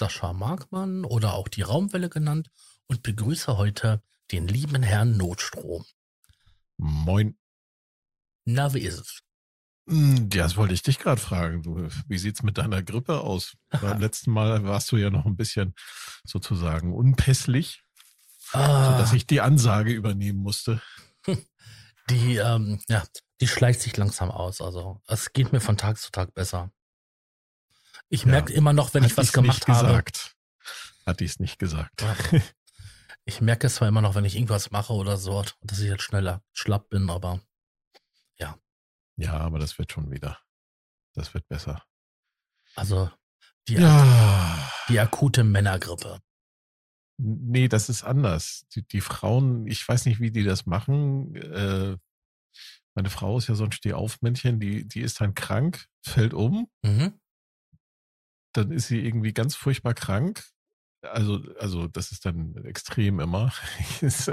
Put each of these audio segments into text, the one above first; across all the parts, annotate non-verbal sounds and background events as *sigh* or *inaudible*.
Sascha Markmann oder auch die Raumwelle genannt und begrüße heute den lieben Herrn Notstrom. Moin. Na, wie ist es? Hm, das wollte ich dich gerade fragen. Du, wie sieht's mit deiner Grippe aus? *laughs* Beim letzten Mal warst du ja noch ein bisschen sozusagen unpässlich, Ah, sodass ich die Ansage übernehmen musste. *laughs* die, ähm, ja, die schleicht sich langsam aus. Also es geht mir von Tag zu Tag besser. Ich Ja. merke immer noch, wenn ich Hat was ich's gemacht nicht habe. gesagt. Hat ich es nicht gesagt. Ja. Ich merke es zwar immer noch, wenn ich irgendwas mache oder so, dass ich jetzt schneller schlapp bin, aber Ja, aber das wird schon wieder. Das wird besser. also die, Ja. die akute Männergrippe. Nee, das ist anders. Die, die Frauen, ich weiß nicht, wie die das machen. Äh, meine Frau ist ja so ein Stehaufmännchen, die, die ist dann krank, fällt um, Mhm. Dann ist sie irgendwie ganz furchtbar krank. Also, also das ist dann extrem immer. *laughs*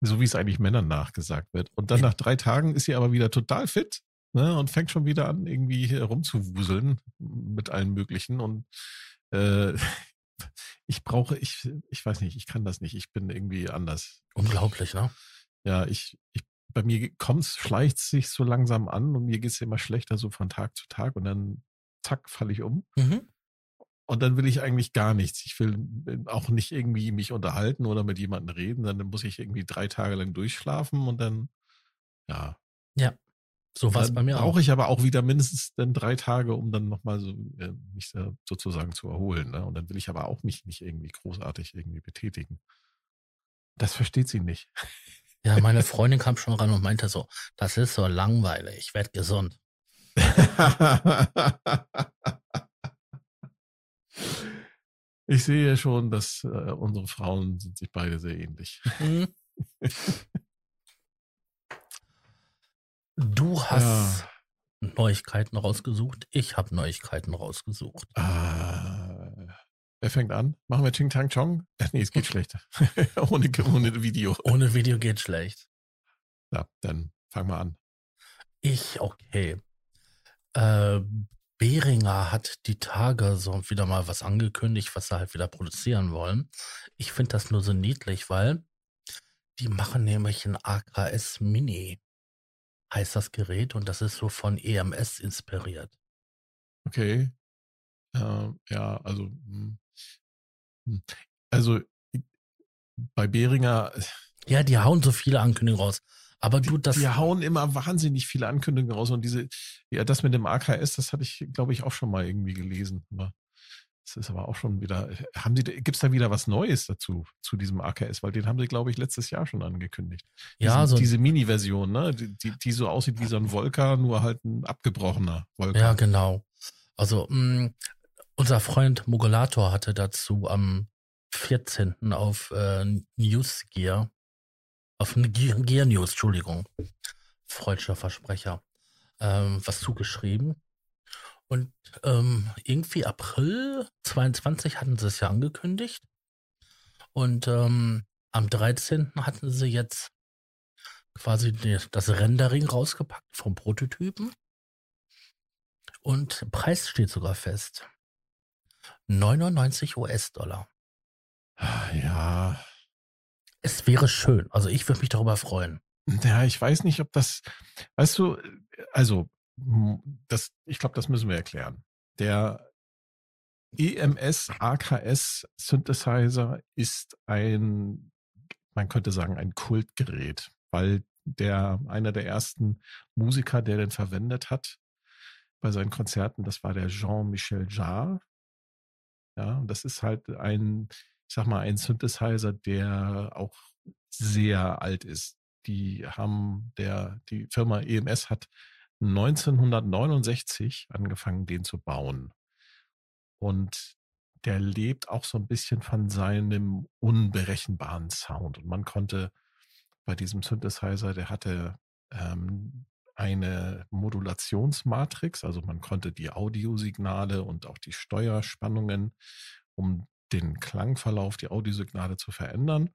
so wie es eigentlich Männern nachgesagt wird. Und dann nach drei Tagen ist sie aber wieder total fit ne, und fängt schon wieder an, irgendwie herumzuwuseln mit allen möglichen. Und äh, *laughs* ich brauche, ich, ich weiß nicht, ich kann das nicht. Ich bin irgendwie anders. Unglaublich, ne? Ja, ich, ich bei mir kommt's, schleicht sich so langsam an und mir geht's immer schlechter so von Tag zu Tag und dann zack, falle ich um. Mhm. Und dann will ich eigentlich gar nichts. Ich will auch nicht irgendwie mich unterhalten oder mit jemandem reden. Dann muss ich irgendwie drei Tage lang durchschlafen und dann, ja. So war es bei mir auch. brauche ich aber auch wieder mindestens dann drei Tage, um dann nochmal so, äh, mich da sozusagen zu erholen. Ne? Und dann will ich aber auch mich nicht irgendwie großartig irgendwie betätigen. Das versteht sie nicht. Ja, meine Freundin kam schon ran und meinte so, das ist so langweilig, ich werde gesund. *laughs* Ich sehe schon, dass äh, unsere Frauen sind sich beide sehr ähnlich. Mhm. Du hast Neuigkeiten rausgesucht, ich habe Neuigkeiten rausgesucht. Ah, wer fängt an? Machen wir Ching Tang Chong? Äh, nee, es geht *laughs* schlecht. *laughs* ohne, ohne Video. Ohne Video geht schlecht. Ja, dann fang mal an. Ich, okay. Äh, Behringer hat die Tage so wieder mal was angekündigt, was sie halt wieder produzieren wollen. Ich finde das nur so niedlich, weil die machen nämlich ein AKS Mini, heißt das Gerät, und das ist so von EMS inspiriert. Okay. Ähm, ja, also. Hm. Also bei Behringer, Ja, die hauen so viele Ankündigungen raus. Aber du, das, die hauen immer wahnsinnig viele Ankündigungen raus und diese, ja, das mit dem AKS, das hatte ich, glaube ich, auch schon mal irgendwie gelesen. Aber das ist aber auch schon wieder, haben Sie, gibt es da wieder was Neues dazu, zu diesem AKS? Weil den haben sie, glaube ich, letztes Jahr schon angekündigt. ja, Diesen, so, diese Mini-Version, ne? Die, die, die so aussieht wie so ein Volker, nur halt ein abgebrochener Volker. ja, genau. Also, mh, unser Freund Mogulator hatte dazu am 14. auf äh, Newsgear, auf Gear, Gear News, Entschuldigung, freudscher Versprecher, ähm, was zugeschrieben. Und ähm, irgendwie April 22 hatten sie es ja angekündigt. Und ähm, am 13. hatten sie jetzt quasi das Rendering rausgepackt vom Prototypen. Und Preis steht sogar fest. 99 US-Dollar. Ja, Es wäre schön. Also ich würde mich darüber freuen. Ja, ich weiß nicht, ob das, weißt du, also, das, ich glaube, das müssen wir erklären. Der EMS AKS Synthesizer ist ein, man könnte sagen, ein Kultgerät, weil der, einer der ersten Musiker, der den verwendet hat bei seinen Konzerten, das war der Jean-Michel Jarre. Ja, und das ist halt ein, ich sag mal, ein Synthesizer, der auch sehr alt ist. Die haben, der, die Firma EMS hat 1969 angefangen, den zu bauen. Und der lebt auch so ein bisschen von seinem unberechenbaren Sound. Und man konnte bei diesem Synthesizer, der hatte ähm, eine Modulationsmatrix, also man konnte die Audiosignale und auch die Steuerspannungen, um den Klangverlauf, die Audiosignale zu verändern,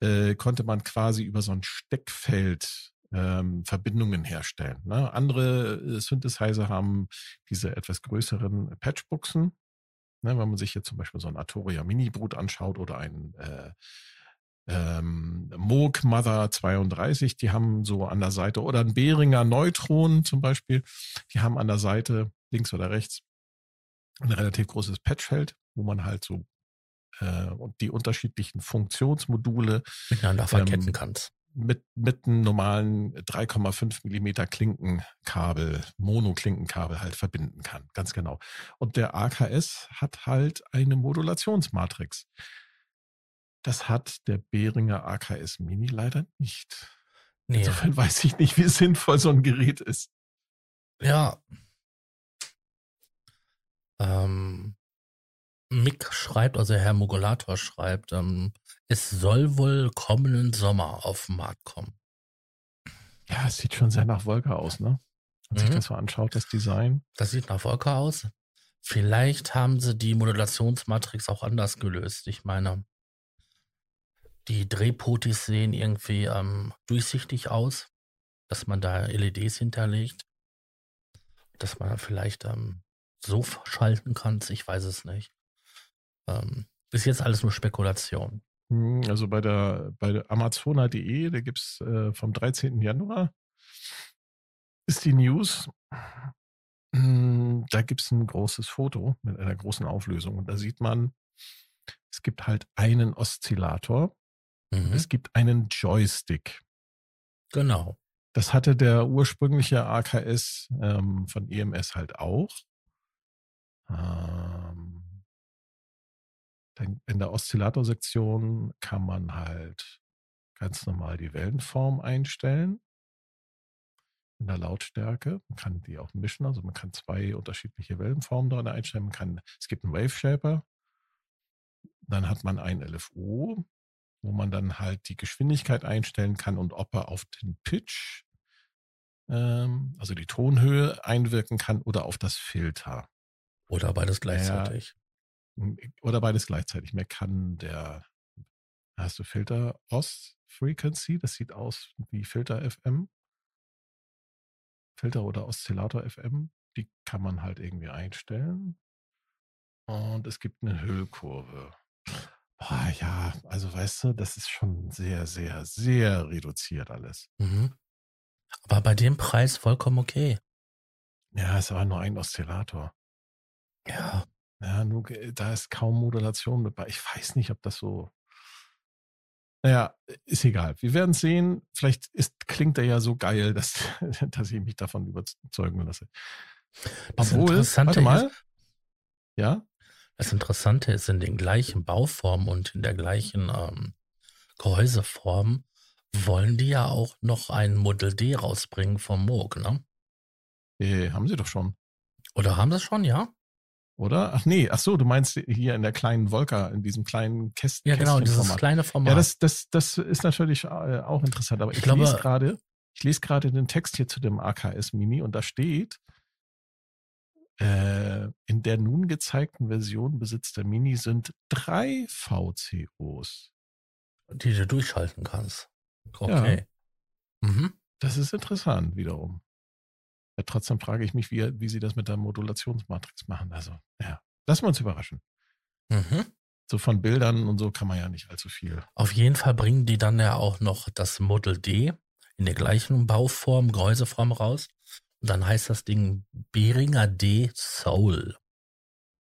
äh, konnte man quasi über so ein Steckfeld ähm, Verbindungen herstellen. Ne? Andere äh, Synthesizer haben diese etwas größeren Patchbuchsen. Ne? Wenn man sich jetzt zum Beispiel so ein Arturia Mini Brut anschaut oder ein äh, ähm, Moog Mother 32, die haben so an der Seite, oder ein Behringer Neutron zum Beispiel, die haben an der Seite, links oder rechts, ein relativ großes Patchfeld, wo man halt so äh, die unterschiedlichen Funktionsmodule miteinander verketten ähm, kannst mit, mit einem normalen 3,5 Millimeter Klinkenkabel, Mono-Klinkenkabel halt verbinden kann. Ganz genau. Und der AKS hat halt eine Modulationsmatrix. Das hat der Behringer AKS Mini leider nicht. Nee. Insofern *laughs* weiß ich nicht, wie sinnvoll so ein Gerät ist. Ja. Ähm, Mick schreibt, also Herr Mogulator schreibt, ähm, es soll wohl kommenden Sommer auf den Markt kommen. Ja, es sieht schon sehr nach Wolke aus, ne? Wenn mhm. sich das so anschaut, das Design. Das sieht nach Wolke aus. Vielleicht haben sie die Modulationsmatrix auch anders gelöst. Ich meine, die Drehpotis sehen irgendwie ähm, durchsichtig aus, dass man da LEDs hinterlegt, dass man vielleicht ähm, so schalten kann. Ich weiß es nicht. Ähm, ist jetzt alles nur Spekulation. Hm, also bei der, bei Amazona.de, da gibt es äh, vom 13. Januar, ist die News. Hm, da gibt es ein großes Foto mit einer großen Auflösung. Und da sieht man, es gibt halt einen Oszillator. Mhm. Es gibt einen Joystick. Genau. Das hatte der ursprüngliche AKS ähm, von EMS halt auch. Ähm, in der Oszillatorsektion kann man halt ganz normal die Wellenform einstellen. In der Lautstärke. Man kann die auch mischen. Also man kann zwei unterschiedliche Wellenformen darin einstellen. Man kann, es gibt einen Wave Shaper. Dann hat man ein LFO, wo man dann halt die Geschwindigkeit einstellen kann und ob er auf den Pitch, ähm, also die Tonhöhe einwirken kann oder auf das Filter. Oder beides gleichzeitig. Oder beides gleichzeitig. Mehr kann der, hast du Filter Ost Frequency, das sieht aus wie Filter FM. Filter oder Oszillator FM, die kann man halt irgendwie einstellen. Und es gibt eine Hüllkurve. Boah, ja, also weißt du, das ist schon sehr, sehr, sehr reduziert alles. Mhm. Aber bei dem Preis vollkommen okay. Ja, es war nur ein Oszillator. Ja. Ja, nur, da ist kaum Modulation dabei. Ich weiß nicht, ob das so. Naja, ist egal. Wir werden sehen. Vielleicht ist, klingt er ja so geil, dass, *laughs* dass ich mich davon überzeugen lasse. Das Obwohl, Interessante warte mal. Ist, ja? Das Interessante ist, in den gleichen Bauformen und in der gleichen ähm, Gehäuseform wollen die ja auch noch ein Model D rausbringen vom Moog, ne? Äh, haben sie doch schon. Oder haben sie schon, ja? oder? Ach nee, ach so, du meinst hier in der kleinen Volka, in diesem kleinen Kästchen. Ja, genau, dieses kleine Format. Ja, das, das, das ist natürlich äh, auch interessant. Aber ich, ich glaube, lese gerade, ich lese gerade den Text hier zu dem AKS Mini und da steht, in der nun gezeigten Version besitzt der Mini sind drei VCOs. Die du durchschalten kannst. Okay. Ja. Mhm. Das ist interessant wiederum. Ja, trotzdem frage ich mich, wie, wie sie das mit der Modulationsmatrix machen. Also, ja, lassen wir uns überraschen. Mhm. So von Bildern und so kann man ja nicht allzu viel. Auf jeden Fall bringen die dann ja auch noch das Model D in der gleichen Bauform, Gehäuseform raus. Dann heißt das Ding Behringer D Soul.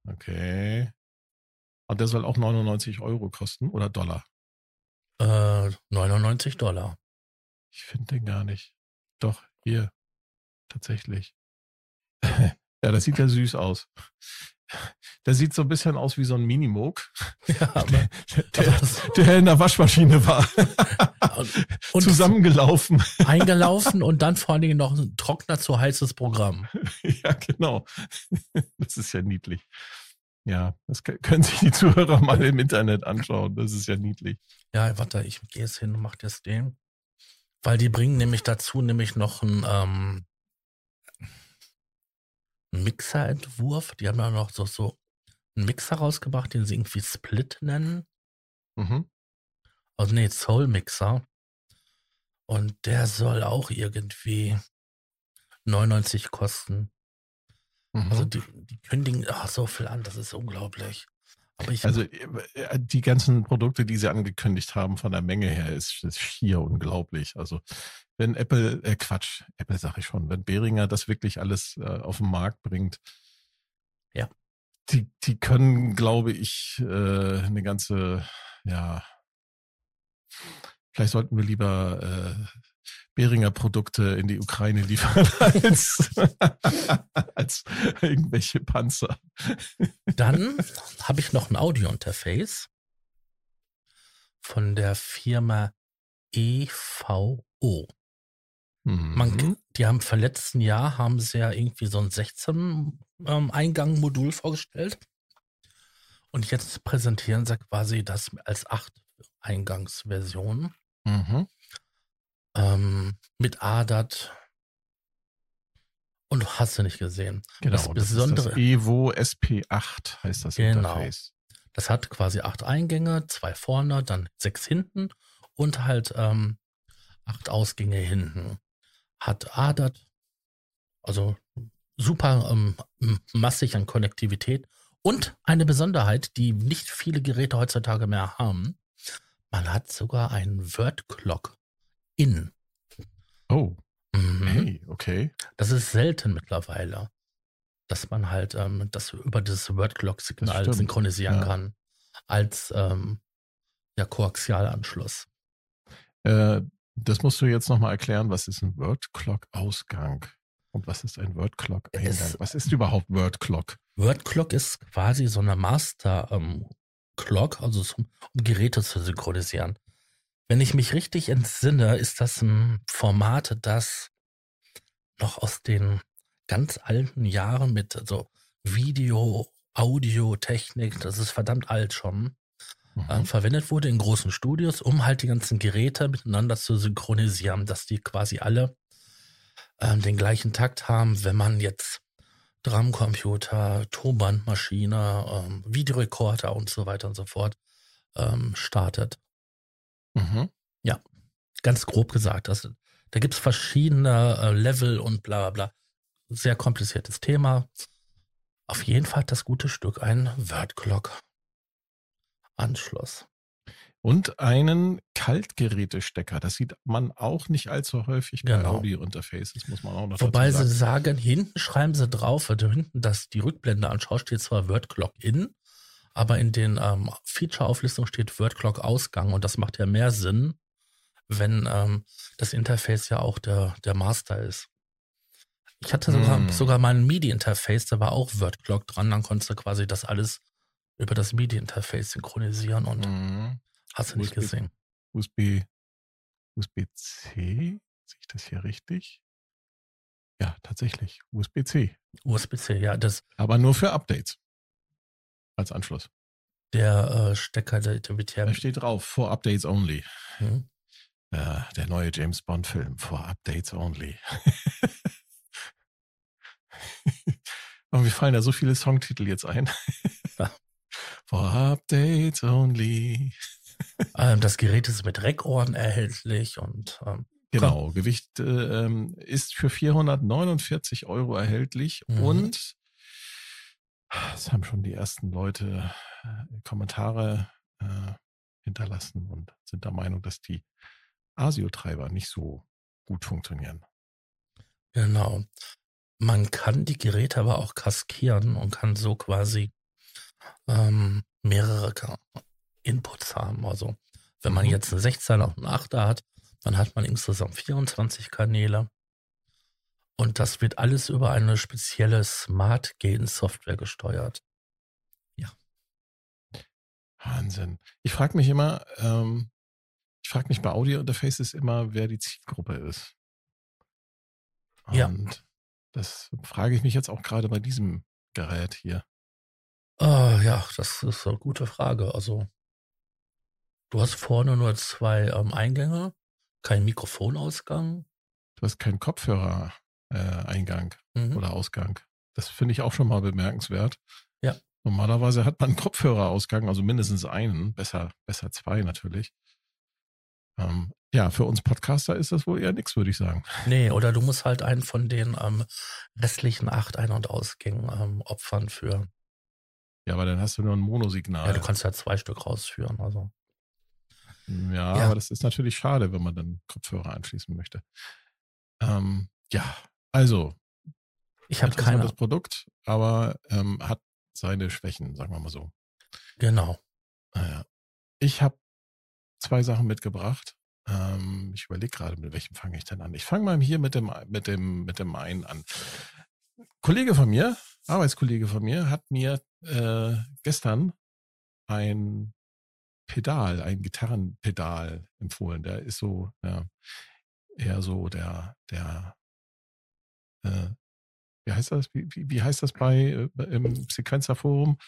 Okay. Und der soll auch 99 Euro kosten oder Dollar? Äh, 99 Dollar. Ich finde den gar nicht. Doch, hier tatsächlich. *laughs* ja, das sieht ja süß aus. Der sieht so ein bisschen aus wie so ein Minimog. Ja, *laughs* aber der, der, in der Waschmaschine war. *laughs* und Zusammengelaufen. Eingelaufen und dann vor allen Dingen noch ein trockener zu heißes Programm. *laughs* Ja, genau. Das ist ja niedlich. Ja, das können sich die Zuhörer mal im Internet anschauen. Das ist ja niedlich. Ja, warte, ich gehe jetzt hin und mach das Ding. Weil die bringen nämlich dazu nämlich noch einen, ähm, Mixerentwurf. Die haben ja noch so, so einen Mixer rausgebracht, den sie irgendwie Split nennen. Mhm. Also nee, Soul Mixer. Und der soll auch irgendwie 99 kosten. Mhm. Also die, die kündigen ach, so viel an, das ist unglaublich. Also äh, die ganzen Produkte, die sie angekündigt haben, von der Menge her, ist, ist schier unglaublich. Also wenn Apple, äh Quatsch, Apple sag ich schon, wenn Behringer das wirklich alles äh, auf den Markt bringt, Ja. die, die können, glaube ich, äh, eine ganze, ja, vielleicht sollten wir lieber Behringer Produkte in die Ukraine liefern *laughs* als, als irgendwelche Panzer. dann habe ich noch ein Audio-Interface von der Firma EVO. Man, Mhm. Die haben vom letzten Jahr haben sie ja irgendwie so ein 16 ähm, Eingang Modul vorgestellt. Und jetzt präsentieren sie quasi das als 8 Eingangsversion Mhm. Ähm, mit ADAT und hast du nicht gesehen. Genau, Das das, Besondere- ist das Evo SP8 heißt das Genau. Interface. Das hat quasi acht Eingänge, zwei vorne, dann sechs hinten und halt ähm, acht Ausgänge hinten. Hat ADAT, also super ähm, massig an Konnektivität und eine Besonderheit, die nicht viele Geräte heutzutage mehr haben. Man hat sogar einen Word Clock in. Oh, Mhm. hey, okay. Das ist selten mittlerweile, dass man halt ähm, das über das Word Clock Signal stimmt, synchronisieren ja. kann als ähm, ja, Koaxialanschluss. Äh, das musst du jetzt nochmal erklären. Was ist ein Word Clock Ausgang? Und was ist ein Word Clock Eingang? Es- Was ist überhaupt Word Clock? Word Clock ist quasi so eine Master ähm, Clock, also zum, um Geräte zu synchronisieren. Wenn ich mich richtig entsinne, ist das ein Format, das noch aus den ganz alten Jahren mit so Video, Audio, Technik, das ist verdammt alt schon, Mhm. ähm, verwendet wurde in großen Studios, um halt die ganzen Geräte miteinander zu synchronisieren, dass die quasi alle ähm, den gleichen Takt haben, wenn man jetzt Drumcomputer, Tonbandmaschine, ähm, Videorekorder und so weiter und so fort ähm, startet. Mhm. Ganz grob gesagt. Das, da gibt es verschiedene äh, Level und bla bla bla. Sehr kompliziertes Thema. Auf jeden Fall das gute Stück ein Word-Clock-Anschluss. Und einen Kaltgerätestecker. Das sieht man auch nicht allzu häufig bei Genau. Audio-Interfaces, muss man auch noch Wobei dazu sie sagen. sagen, hinten schreiben sie drauf, wenn du hinten das, die Rückblende anschaust, steht zwar Word Clock in, aber in den ähm, Feature-Auflistungen steht Word Clock Ausgang und das macht ja mehr Sinn, wenn ähm, das Interface ja auch der, der Master ist. Ich hatte sogar, Hm. sogar mal ein MIDI-Interface, da war auch Word Clock dran, dann konntest du quasi das alles über das MIDI-Interface synchronisieren und Mhm. hast du nicht USB. gesehen. USB, USB-C? Sehe ich das hier richtig? Ja, tatsächlich. USB-C. USB-C, ja, das, Aber nur für Updates. Als Anschluss. der äh, Stecker, der, der wird Da steht drauf, for Updates only. hm, Äh, der neue James Bond-Film, for Updates only. *laughs* Und mir fallen da so viele Songtitel jetzt ein. Ja. *laughs* For Updates only. ähm, das Gerät ist mit Reckohren erhältlich und ähm, Genau, Gewicht äh, ähm, ist für 449 Euro erhältlich Mhm. und es haben schon die ersten Leute äh, Kommentare äh, hinterlassen und sind der Meinung, dass die ASIO-Treiber nicht so gut funktionieren. Genau. Man kann die Geräte aber auch kaskieren und kann so quasi ähm, mehrere Inputs haben. Also wenn man Mhm. jetzt einen 16er und einen 8er hat, dann hat man insgesamt 24 Kanäle. Und das wird alles über eine spezielle Smart Gain Software gesteuert. Wahnsinn. Ich frage mich immer, ähm, ich frage mich bei Audio-Interfaces immer, wer die Zielgruppe ist. Und Ja. das frage ich mich jetzt auch gerade bei diesem Gerät hier. Uh, ja, das ist eine gute Frage. Also, du hast vorne nur zwei ähm, Eingänge, kein Mikrofonausgang. Du hast keinen Kopfhörer-Eingang äh, mhm. oder Ausgang. Das finde ich auch schon mal bemerkenswert. Ja. Normalerweise hat man einen Kopfhörerausgang, also mindestens einen, besser, besser zwei natürlich. Ähm, ja, für uns Podcaster ist das wohl eher nichts, würde ich sagen. *laughs* Nee, oder du musst halt einen von den ähm, restlichen acht Ein- und Ausgängen ähm, opfern für. Ja, aber dann hast du nur ein Monosignal. Ja, du kannst ja zwei Stück rausführen, also. Ja, ja. aber das ist natürlich schade, wenn man dann Kopfhörer anschließen möchte. Ähm, ja, also. Ich habe keine. Das Produkt, aber ähm, hat seine Schwächen, sagen wir mal so. Genau. Naja. Ich habe zwei Sachen mitgebracht. Ähm, ich überlege gerade, mit welchem fange ich denn an? Ich fange mal hier mit dem, mit dem, mit dem einen an. Kollege von mir, Arbeitskollege von mir, hat mir äh, gestern ein Pedal, ein Gitarrenpedal empfohlen. Der ist so, ja, eher so der, der, äh, wie heißt das? Wie, wie, wie heißt das bei äh, im Sequenzerforum?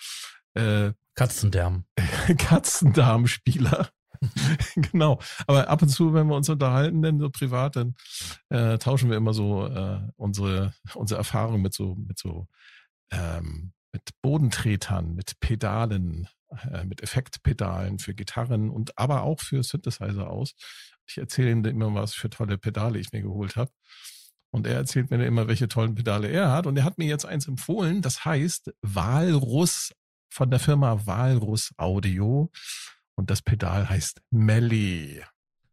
Äh, Katzendarm. *laughs* Katzendarmspieler. *laughs* genau. Aber ab und zu, wenn wir uns unterhalten, denn so privat, dann äh, tauschen wir immer so äh, unsere, unsere Erfahrungen mit so, mit so, ähm, mit Bodentretern, mit Pedalen, äh, mit Effektpedalen für Gitarren und aber auch für Synthesizer aus. Ich erzähle ihm immer, was für tolle Pedale ich mir geholt habe. Und er erzählt mir immer, welche tollen Pedale er hat. Und er hat mir jetzt eins empfohlen, das heißt Walrus von der Firma Walrus Audio. Und das Pedal heißt Melly.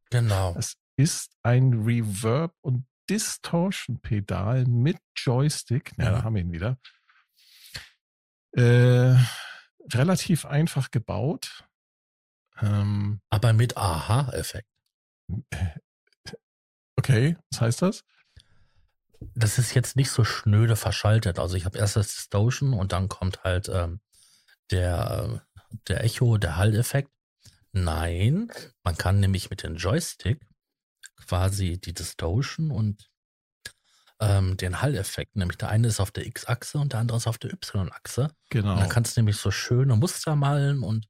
Genau. Es ist ein Reverb- und Distortion-Pedal mit Joystick. Ja, da haben wir ihn wieder. Äh, relativ einfach gebaut. Ähm, Aber mit Aha-Effekt. *laughs* Okay, was heißt das? Das ist jetzt nicht so schnöde verschaltet. Also ich habe erst das Distortion und dann kommt halt ähm, der, der Echo, der Hall-Effekt. Nein, man kann nämlich mit dem Joystick quasi die Distortion und ähm, den Hall-Effekt, nämlich der eine ist auf der X-Achse und der andere ist auf der Y-Achse. Genau. Und dann kannst du nämlich so schöne Muster malen und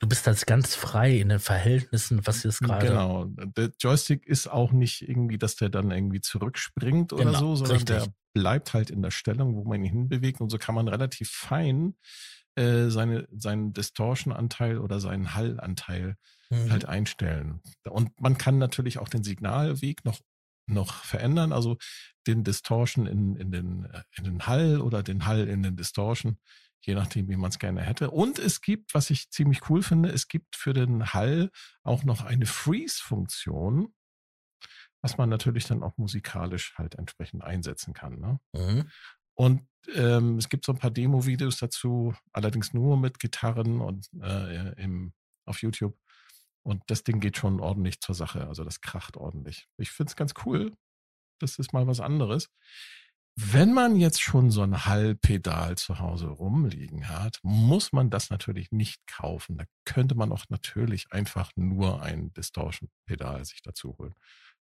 du bist jetzt ganz frei in den Verhältnissen, was jetzt gerade. Genau. Der Joystick ist auch nicht irgendwie, dass der dann irgendwie zurückspringt oder genau, so, sondern richtig. der bleibt halt in der Stellung, wo man ihn hinbewegt und so kann man relativ fein äh, seine, seinen Distortion-Anteil oder seinen Hall-Anteil mhm. halt einstellen. Und man kann natürlich auch den Signalweg noch noch verändern, also den Distortion in, in, den, äh, in den Hall oder den Hall in den Distortion, je nachdem, wie man es gerne hätte. Und es gibt, was ich ziemlich cool finde, es gibt für den Hall auch noch eine Freeze-Funktion, was man natürlich dann auch musikalisch halt entsprechend einsetzen kann. Ne? Mhm. Und ähm, es gibt so ein paar Demo-Videos dazu, allerdings nur mit Gitarren und äh, im, auf YouTube. Und das Ding geht schon ordentlich zur Sache. Also das kracht ordentlich. Ich finde es ganz cool. Das ist mal was anderes. Wenn man jetzt schon so ein Hallpedal zu Hause rumliegen hat, muss man das natürlich nicht kaufen. Da könnte man auch natürlich einfach nur ein Distortion-Pedal sich dazu holen.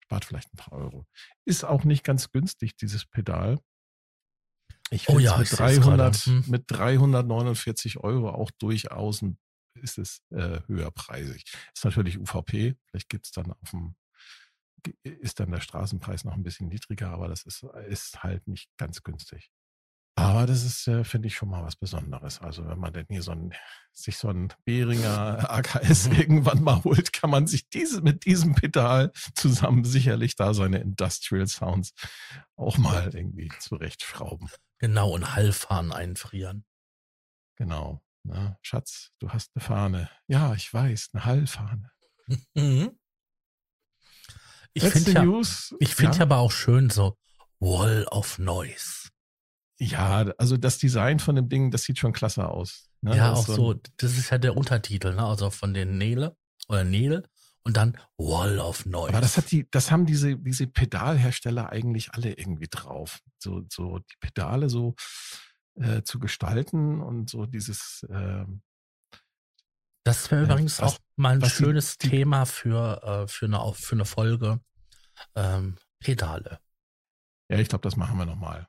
Spart vielleicht ein paar Euro. Ist auch nicht ganz günstig, dieses Pedal. Ich oh ja, mit, 300, hm. mit 349 Euro auch durchaus ein, ist es äh, höherpreisig. Ist natürlich UVP, vielleicht gibt es dann auf dem, ist dann der Straßenpreis noch ein bisschen niedriger, aber das ist, ist halt nicht ganz günstig. Aber das ist, äh, finde ich, schon mal was Besonderes. Also wenn man denn hier so ein, sich so ein Behringer AKS *laughs* *laughs* irgendwann mal holt, kann man sich diese, mit diesem Pedal zusammen sicherlich da seine Industrial Sounds auch mal irgendwie zurechtschrauben. Genau, und Hallfahnen einfrieren. Genau. Na, ne? Schatz, du hast eine Fahne. Ja, ich weiß, eine Hallfahne. *laughs* Mhm. Ich finde ja, ich find ja. aber auch schön so Wall of Noise. Ja, also das Design von dem Ding, das sieht schon klasse aus. Ne? Ja, auch so, so, das ist ja der Untertitel, ne? Also von den Nele oder Nele und dann Wall of Noise. Aber das hat die, das haben diese, diese Pedalhersteller eigentlich alle irgendwie drauf. So, so die Pedale so äh, zu gestalten und so dieses. Äh, das wäre übrigens was, auch mal ein schönes die, Thema für, äh, für, eine, für eine Folge. Ähm, Pedale. Ja, ich glaube, das machen wir nochmal.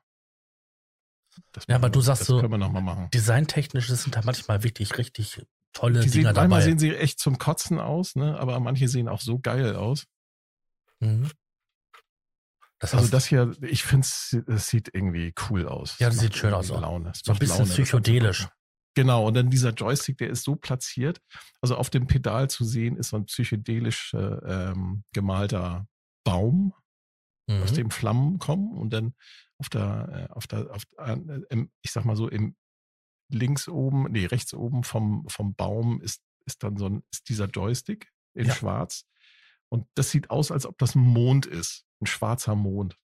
Das Ja, aber machen du wir- sagst das so, können wir nochmal machen. Designtechnisch sind da manchmal wirklich richtig tolle Die Dinger sehen, manchmal dabei. sehen sie echt zum Kotzen aus, ne? aber manche sehen auch so geil aus. Mhm. Das Also das hier, ich finde es sieht irgendwie cool aus. Ja, das sieht schön aus. Laune. Es So ein bisschen Laune, das psychedelisch. Genau, und dann dieser Joystick, der ist so platziert. Also auf dem Pedal zu sehen ist so ein psychedelisch äh, ähm, gemalter Baum, aus mhm. dem Flammen kommen und dann auf der, äh, auf der, auf, äh, ich sag mal so, im links oben, nee, rechts oben vom, vom Baum ist, ist dann so ein, ist dieser Joystick in Ja. schwarz. Und das sieht aus, als ob das ein Mond ist. Ein schwarzer Mond.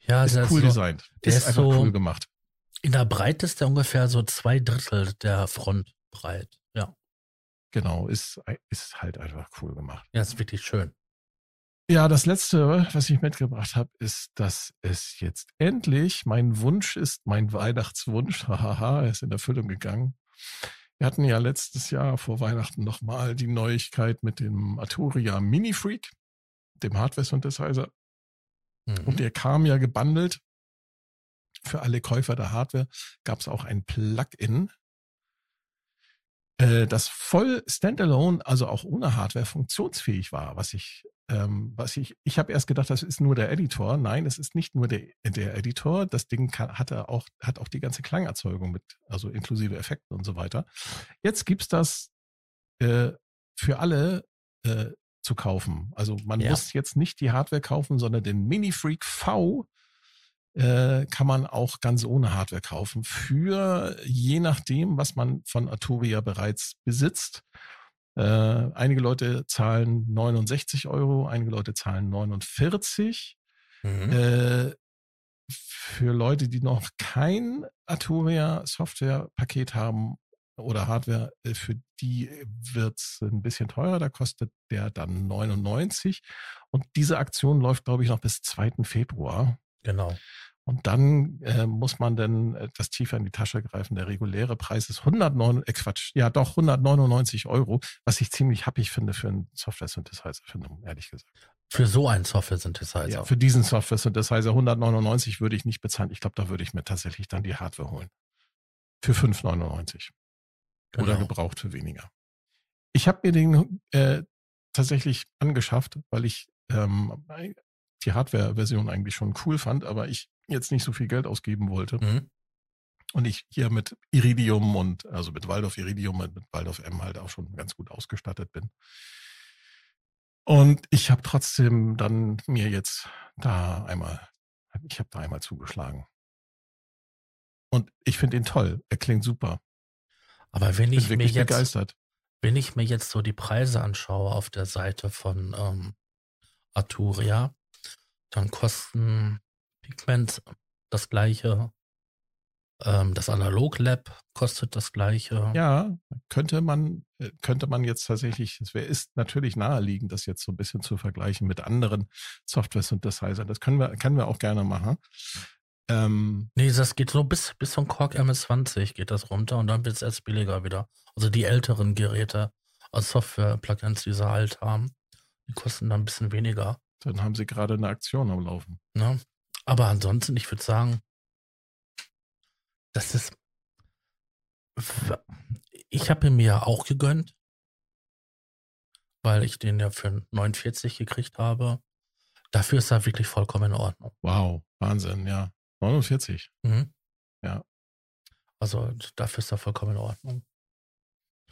ja, ist cool so, designt. der ist ist einfach so- cool gemacht. In der Breite ist der ungefähr so zwei Drittel der Front breit. Ja, Genau, ist, ist halt einfach cool gemacht. ja, ist wirklich schön. Ja, das letzte, was ich mitgebracht habe, ist, dass es jetzt endlich mein Wunsch ist, mein Weihnachtswunsch, *laughs* hahaha, er ist in Erfüllung gegangen. Wir hatten ja letztes Jahr vor Weihnachten nochmal die Neuigkeit mit dem Arturia Mini Freak, dem Hardware-Synthesizer. Mhm. Und der kam ja gebundelt. Für alle Käufer der Hardware gab es auch ein Plugin, äh, das voll standalone, also auch ohne Hardware funktionsfähig war, was ich, ähm, was ich, ich habe erst gedacht, das ist nur der Editor. Nein, es ist nicht nur der, der Editor. Das Ding kann, hat er auch, hat auch die ganze Klangerzeugung mit, also inklusive Effekten und so weiter. Jetzt gibt's das äh, für alle äh, zu kaufen. Also man Ja. muss jetzt nicht die Hardware kaufen, sondern den Mini Freak V äh, kann man auch ganz ohne Hardware kaufen. Für je nachdem, was man von Arturia bereits besitzt. Äh, einige Leute zahlen 69 Euro, einige Leute zahlen 49. Mhm. Äh, für Leute, die noch kein Arturia Software-Paket haben oder Hardware, äh, für die wird's ein bisschen teurer. Da kostet der dann 99. Und diese Aktion läuft, glaube ich, noch bis 2. Februar. Genau. Und dann äh, muss man dann etwas tiefer in die Tasche greifen. Der reguläre Preis ist 109, äh Quatsch, ja doch 199 Euro, was ich ziemlich happig finde für einen Software-Synthesizer, finde, ehrlich gesagt. Für so einen Software-Synthesizer. Ja, für diesen Software-Synthesizer 199 würde ich nicht bezahlen. Ich glaube, da würde ich mir tatsächlich dann die Hardware holen. Für 5,99 oder Genau. gebraucht für weniger. Ich habe mir den äh, tatsächlich angeschafft, weil ich ähm, die Hardware-Version eigentlich schon cool fand, aber ich jetzt nicht so viel Geld ausgeben wollte. Mhm. Und ich hier mit Iridium und also mit Waldorf Iridium und mit Waldorf M halt auch schon ganz gut ausgestattet bin. Und ich habe trotzdem dann mir jetzt da einmal, ich habe da einmal zugeschlagen. Und ich finde ihn toll. Er klingt super. Aber wenn Ich ich bin mir jetzt, begeistert. wenn ich mir jetzt so die Preise anschaue auf der Seite von ähm, Arturia, dann kosten Pigment das gleiche, ähm, das Analog Lab kostet das gleiche. Ja, könnte man, äh, könnte man jetzt tatsächlich, es wäre ist natürlich naheliegend, das jetzt so ein bisschen zu vergleichen mit anderen Software-Synthesizern. Das können wir, können wir auch gerne machen. Ähm, Nee, das geht so bis, bis zum Korg MS20 geht das runter und dann wird es erst billiger wieder. Also die älteren Geräte als Software-Plugins, die sie halt haben, die kosten dann ein bisschen weniger. dann haben sie gerade eine Aktion am Laufen. Ne? Aber ansonsten, ich würde sagen, das ist. Ich habe ihn mir ja auch gegönnt, weil ich den ja für 49 gekriegt habe. Dafür ist er wirklich vollkommen in Ordnung. Wow, Wahnsinn, ja. 49. Mhm. Ja. Also dafür ist er vollkommen in Ordnung.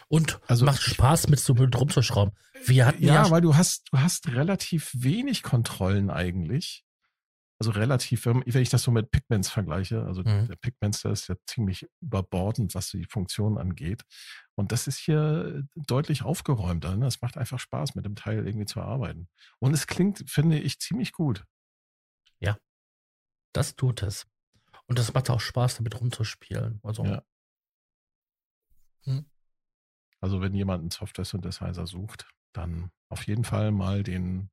Und Also macht Spaß mit so rumzuschrauben. Wir hatten ja, ja, weil du hast, du hast relativ wenig Kontrollen eigentlich. Also relativ, wenn ich das so mit Pigments vergleiche, also Mhm. der Pigments, der ist ja ziemlich überbordend, was die Funktion angeht. Und das ist hier deutlich aufgeräumter. Ne? Es macht einfach Spaß, mit dem Teil irgendwie zu arbeiten. Und es klingt, finde ich, ziemlich gut. das tut es. Und das macht auch Spaß, damit rumzuspielen. Also, Ja. Hm. Also wenn jemand einen Software-Synthesizer sucht, dann auf jeden Fall mal den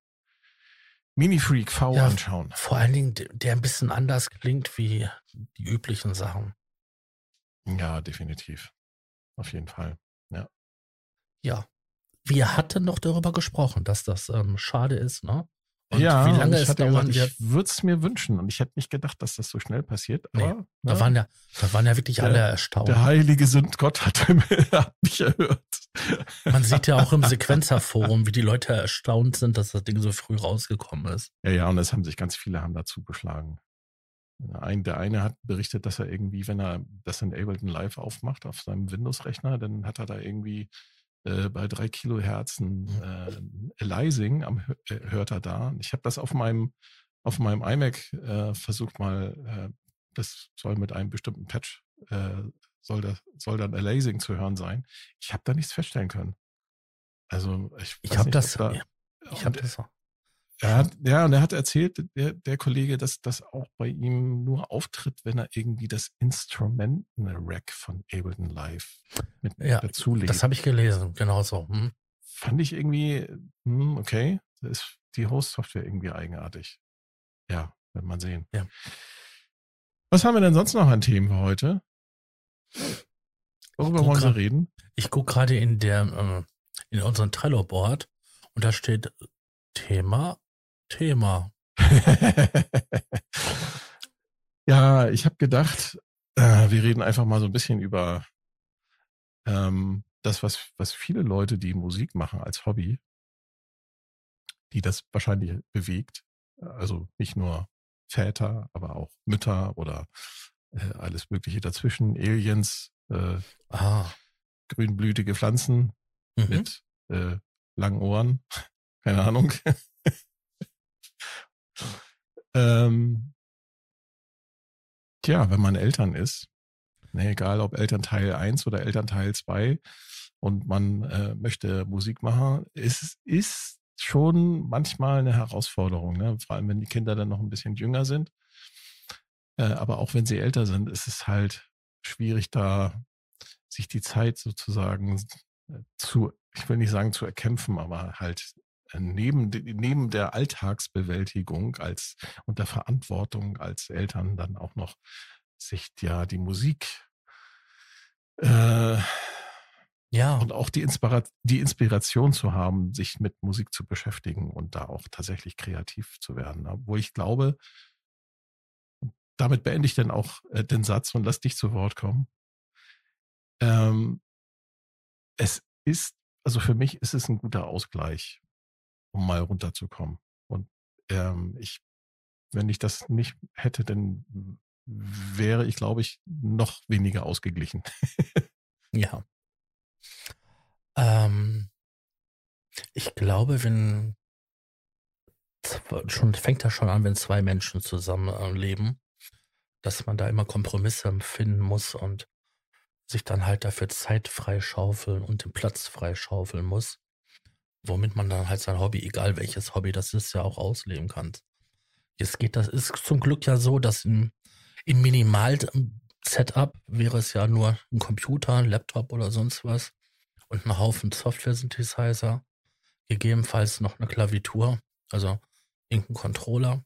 Mini Freak V Ja. anschauen. Vor allen Dingen, der- ein bisschen anders klingt wie die üblichen Sachen. Ja, definitiv. Auf jeden Fall. Ja. Wir hatten noch darüber gesprochen, dass das ähm, schade ist, ne? Und ja, wie lange ich es gesagt, wird, ich würde es mir wünschen und ich hätte nicht gedacht, dass das so schnell passiert. Nee, Aber da ne, waren ja, da waren ja wirklich Der- alle erstaunt. der heilige Sündgott hat, *laughs* hat mich erhört. Man sieht ja auch im Sequenzerforum, wie die Leute erstaunt sind, dass das Ding so früh rausgekommen ist. Ja, ja, und es haben sich ganz viele haben dazu geschlagen. Ein, der eine hat berichtet, dass er irgendwie, wenn er das in Ableton Live aufmacht auf seinem Windows-Rechner, dann hat er da irgendwie äh, bei drei Kilohertz ein äh, Aliasing am, äh, hört er da. Ich habe das auf meinem auf meinem iMac äh, versucht mal, äh, das soll mit einem bestimmten Patch äh, soll das soll dann Aliasing zu hören sein. Ich habe da nichts feststellen können. Also ich, Ich habe das, da, ich habe und das, er hat, ja, und er hat erzählt, der, der Kollege, dass das auch bei ihm nur auftritt, wenn er irgendwie das Instrumenten-Rack von Ableton Live mit Ja, dazulegt. das habe ich gelesen, genau so. Hm. Fand ich irgendwie, hm, okay, da ist die Host-Software irgendwie eigenartig. Ja, wird man sehen. Ja. Was haben wir denn sonst noch an Themen für heute? Worüber wollen wir reden? Ich gucke gerade in der, äh, in unserem Trello-Board und da steht Thema, Thema. *laughs* ja, ich habe gedacht, äh, wir reden einfach mal so ein bisschen über ähm, das, was, was viele Leute, die Musik machen als Hobby, die das wahrscheinlich bewegt. Also nicht nur Väter, aber auch Mütter oder äh, alles Mögliche dazwischen, Aliens, äh, Ah, grünblütige Pflanzen mhm. mit äh, langen Ohren. *laughs* Keine Ahnung. Ähm, tja, wenn man Eltern ist, ne, egal ob Elternteil 1 oder Elternteil 2 und man äh, möchte Musik machen, es ist schon manchmal eine Herausforderung, ne? vor allem wenn die Kinder dann noch ein bisschen jünger sind. Äh, aber auch wenn sie älter sind, ist es halt schwierig, da sich die Zeit sozusagen äh, zu, ich will nicht sagen zu erkämpfen, aber halt neben, neben der Alltagsbewältigung als und der Verantwortung als Eltern dann auch noch sich ja die Musik äh, ja, und auch die, Inspira die Inspiration zu haben, sich mit Musik zu beschäftigen und da auch tatsächlich kreativ zu werden. Wo ich glaube, damit beende ich dann auch äh, den Satz und lass dich zu Wort kommen. Ähm, es ist, also für mich ist es ein guter Ausgleich, um mal runterzukommen. Und ähm, ich, wenn ich das nicht hätte, dann wäre ich, glaube ich, noch weniger ausgeglichen. *laughs* ja. Ähm, ich glaube, wenn schon fängt das schon an, wenn zwei Menschen zusammen äh, dass man da immer Kompromisse finden muss und sich dann halt dafür Zeit freischaufeln und den Platz freischaufeln muss, womit man dann halt sein Hobby, egal welches Hobby das ist, ja auch ausleben kann. Jetzt geht das, ist zum Glück ja so, dass im, im Minimal-Setup wäre es ja nur ein Computer, ein Laptop oder sonst was und ein Haufen Software-Synthesizer, gegebenenfalls noch eine Klavitur, also irgendein Controller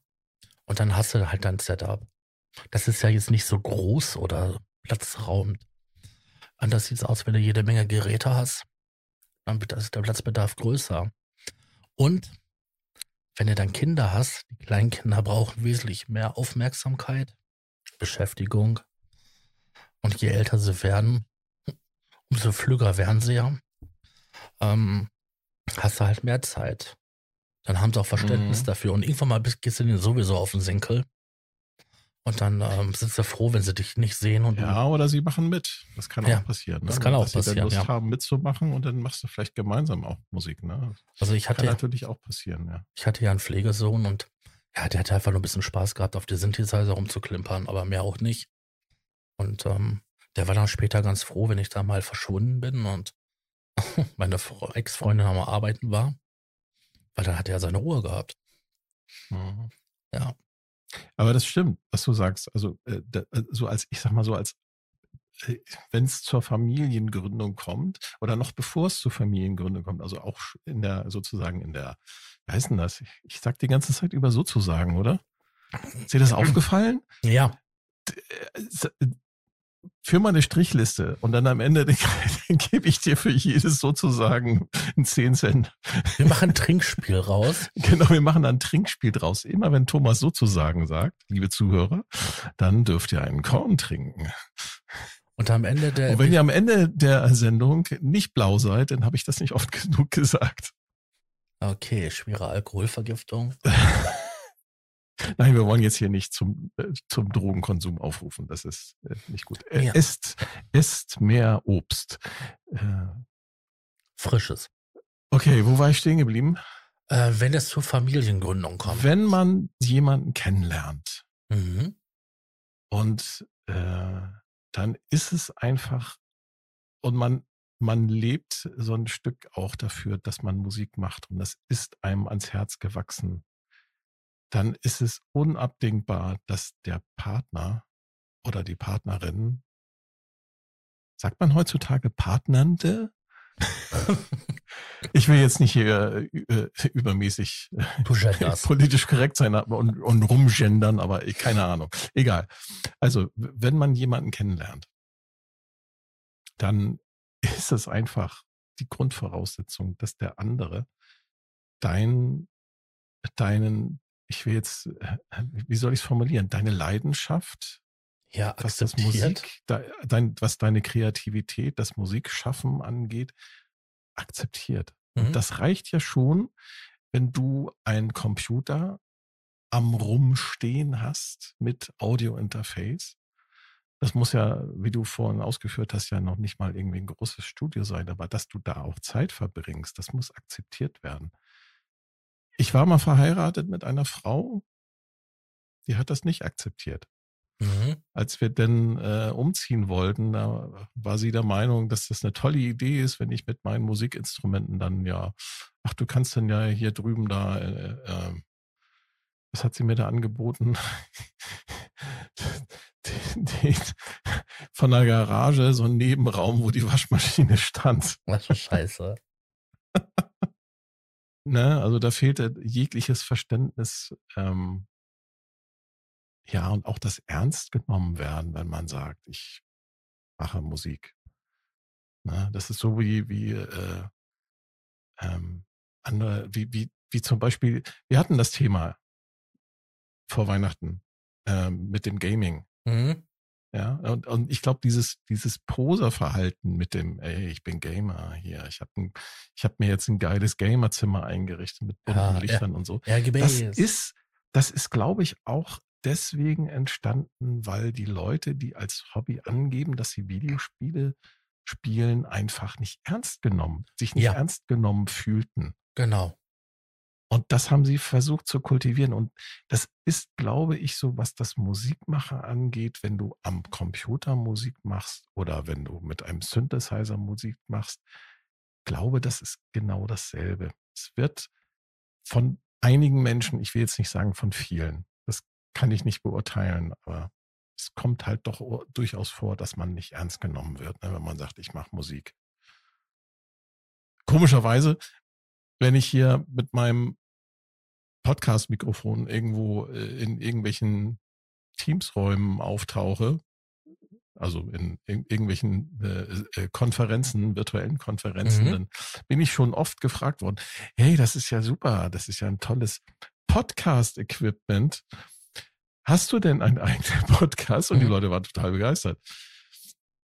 und dann hast du halt dein Setup. Das ist ja jetzt nicht so groß oder platzraumend. Anders sieht es aus, wenn du jede Menge Geräte hast, dann das- der Platzbedarf größer. Und wenn du dann Kinder hast, die kleinen Kinder brauchen wesentlich mehr Aufmerksamkeit, Beschäftigung. Und je älter sie werden, umso flügger werden sie ja. Ähm, hast du halt mehr Zeit. Dann haben sie auch Verständnis Mhm. dafür. Und irgendwann mal gehst du denen sowieso auf den Senkel. Und dann ähm, sind sie froh, wenn sie dich nicht sehen. Und Ja, oder sie machen mit. Das kann Ja, auch passieren. Ne? das kann auch Dass sie passieren, dann Lust ja. haben mitzumachen und dann machst du vielleicht gemeinsam auch Musik. Ne? also ich Kann hatte, natürlich auch passieren, ja. ich hatte ja einen Pflegesohn und ja, der hatte einfach nur ein bisschen Spaß gehabt, auf die Synthesizer rumzuklimpern, aber mehr auch nicht. Und ähm, der war dann später ganz froh, wenn ich da mal verschwunden bin und *laughs* meine Ex-Freundin am Arbeiten war, weil dann hat er seine Ruhe gehabt. Mhm. Ja. Aber das stimmt, was du sagst. Also, äh, da, äh, so als, ich sag mal so, als wenn es zur Familiengründung kommt oder noch bevor es zur Familiengründung kommt, also auch in der, sozusagen in der, wie heißt denn das? Ich, ich sag die ganze Zeit über sozusagen, oder? Ist dir das *clears throat* aufgefallen? Ja, Führ mal eine Strichliste und dann am Ende *laughs* den, den gebe ich dir für jedes sozusagen einen 10 Cent. Wir machen ein Trinkspiel raus. *laughs* Genau, wir machen ein Trinkspiel draus. Immer wenn Thomas sozusagen sagt, liebe Zuhörer, dann dürft ihr einen Korn trinken. Und am Ende der. Und wenn ihr am Ende der Sendung nicht blau seid, dann habe ich das nicht oft genug gesagt. Okay, schwere Alkoholvergiftung. *laughs* Nein, wir wollen jetzt hier nicht zum, äh, zum Drogenkonsum aufrufen. Das ist äh, nicht gut. Äh, Ja. Esst, esst mehr Obst. Äh, Frisches. okay, wo war ich stehen geblieben? Äh, wenn es zur Familiengründung kommt. Wenn man jemanden kennenlernt Mhm. und äh, dann ist es einfach und man man lebt so ein Stück auch dafür, dass man Musik macht und das ist einem ans Herz gewachsen. Dann ist es unabdingbar, dass der Partner oder die Partnerin, sagt man heutzutage Partnernde? ich will jetzt nicht hier äh, übermäßig genderst. politisch korrekt sein und, und rumgendern, aber keine Ahnung. Egal. Also, wenn man jemanden kennenlernt, dann *laughs* ist es einfach die Grundvoraussetzung, dass der andere dein, deinen, ich will jetzt, äh, wie soll ich es formulieren, deine Leidenschaft, Ja, was das. Musik, de, dein, was deine Kreativität, das Musikschaffen angeht, akzeptiert. Mhm. Und das reicht ja schon, wenn du einen Computer am Rumstehen hast mit Audio-Interface. Das muss ja, wie du vorhin ausgeführt hast, ja noch nicht mal irgendwie ein großes Studio sein, aber dass du da auch Zeit verbringst, das muss akzeptiert werden. Ich war mal verheiratet mit einer Frau, die hat das nicht akzeptiert. Mhm. Als wir denn äh, umziehen wollten, da war sie der Meinung, dass das eine tolle Idee ist, wenn ich mit meinen Musikinstrumenten dann ja, ach, du kannst dann ja hier drüben da, äh, äh, was hat sie mir da angeboten? den, *laughs* den, von der Garage so ein Nebenraum, wo die Waschmaschine stand. Was für Scheiße. Ne? Also da fehlte jegliches Verständnis, ähm, ja, und auch das ernst genommen werden, wenn man sagt, ich mache Musik. Ne? Das ist so wie, wie äh, ähm, andere, wie, wie, wie zum Beispiel, wir hatten das Thema vor Weihnachten ähm, mit dem Gaming. Mhm. Ja, und, und ich glaube, dieses, dieses Poserverhalten mit dem, ey, ich bin Gamer hier, ich habe hab mir jetzt ein geiles Gamerzimmer eingerichtet mit bunten Ja, ja. Lichtern und so. Das ist, das ist, glaube ich, auch deswegen entstanden, weil die Leute, die als Hobby angeben, dass sie Videospiele spielen, einfach nicht ernst genommen, sich nicht Ja. ernst genommen fühlten. Genau. Und das haben sie versucht zu kultivieren. Und das ist, glaube ich, so, was das Musikmachen angeht, wenn du am Computer Musik machst oder wenn du mit einem Synthesizer Musik machst. Glaube, das ist genau dasselbe. Es wird von einigen Menschen, ich will jetzt nicht sagen von vielen, das kann ich nicht beurteilen, aber es kommt halt doch durchaus vor, dass man nicht ernst genommen wird, ne, wenn man sagt, ich mache Musik. Komischerweise, wenn ich hier mit meinem Podcast-Mikrofon irgendwo äh, in irgendwelchen Teams-Räumen auftauche, also in, in irgendwelchen äh, äh, Konferenzen, virtuellen Konferenzen, Mhm. dann bin ich schon oft gefragt worden, hey, das ist ja super, das ist ja ein tolles Podcast-Equipment. Hast du denn einen *laughs* eigenen Podcast? Und die Mhm. Leute waren total begeistert.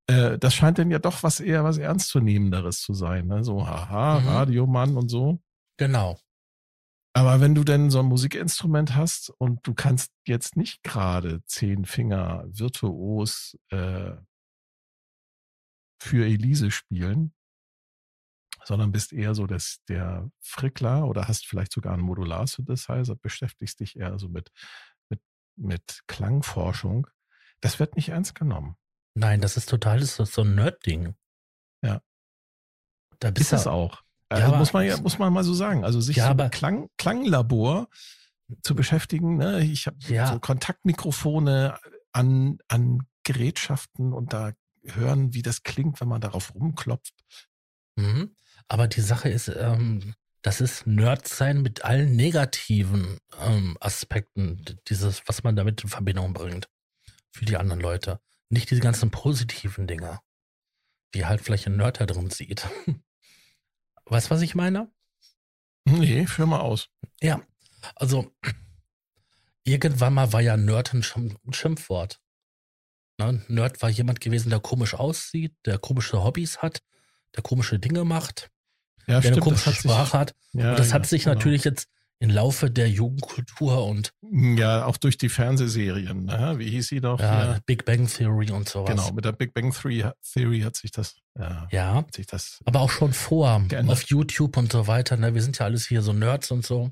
Äh, das scheint denn ja doch was eher was Ernstzunehmenderes zu sein. Ne? So, haha, Mhm. Radiomann und so. Genau. Aber wenn du denn so ein Musikinstrument hast und du kannst jetzt nicht gerade zehn Finger virtuos äh, für Elise spielen, sondern bist eher so das, der Frickler oder hast vielleicht sogar einen Modular-Synthesizer, beschäftigst dich eher so mit, mit, mit Klangforschung, das wird nicht ernst genommen. Nein, das ist total das ist so ein Nerd-Ding. Ja. Da Ist bist es auch. Ja, Also muss man ja, muss man mal so sagen. Also sich Ja, so aber- Klang, Klanglabor zu beschäftigen. Ne? Ich habe Ja. so Kontaktmikrofone an, an Gerätschaften und da hören, wie das klingt, wenn man darauf rumklopft. Mhm. Aber die Sache ist, ähm, das ist Nerd sein mit allen negativen ähm, Aspekten, dieses, was man damit in Verbindung bringt für die anderen Leute. Nicht diese ganzen positiven Dinge, die halt vielleicht ein Nerd da drin sieht. *laughs* Weißt du, was ich meine? Nee, führ mal aus. Ja, also irgendwann mal war ja Nerd ein, Schimpf ein Schimpfwort. Ne? Nerd war jemand gewesen, der komisch aussieht, der komische Hobbys hat, der komische Dinge macht, Ja, der eine stimmt. Das komische sich, Sprache hat. ja, und das ja, hat sich genau. natürlich jetzt im Laufe der Jugendkultur und Ja, auch durch die Fernsehserien. Ne? Wie hieß sie doch? ja, hier? Big Bang Theory und sowas. Genau, mit der Big Bang Theory, Theory hat sich das, ja, Ja, hat sich das aber auch schon vor, Geändert. auf YouTube und so weiter. Ne? Wir sind ja alles hier so Nerds und so.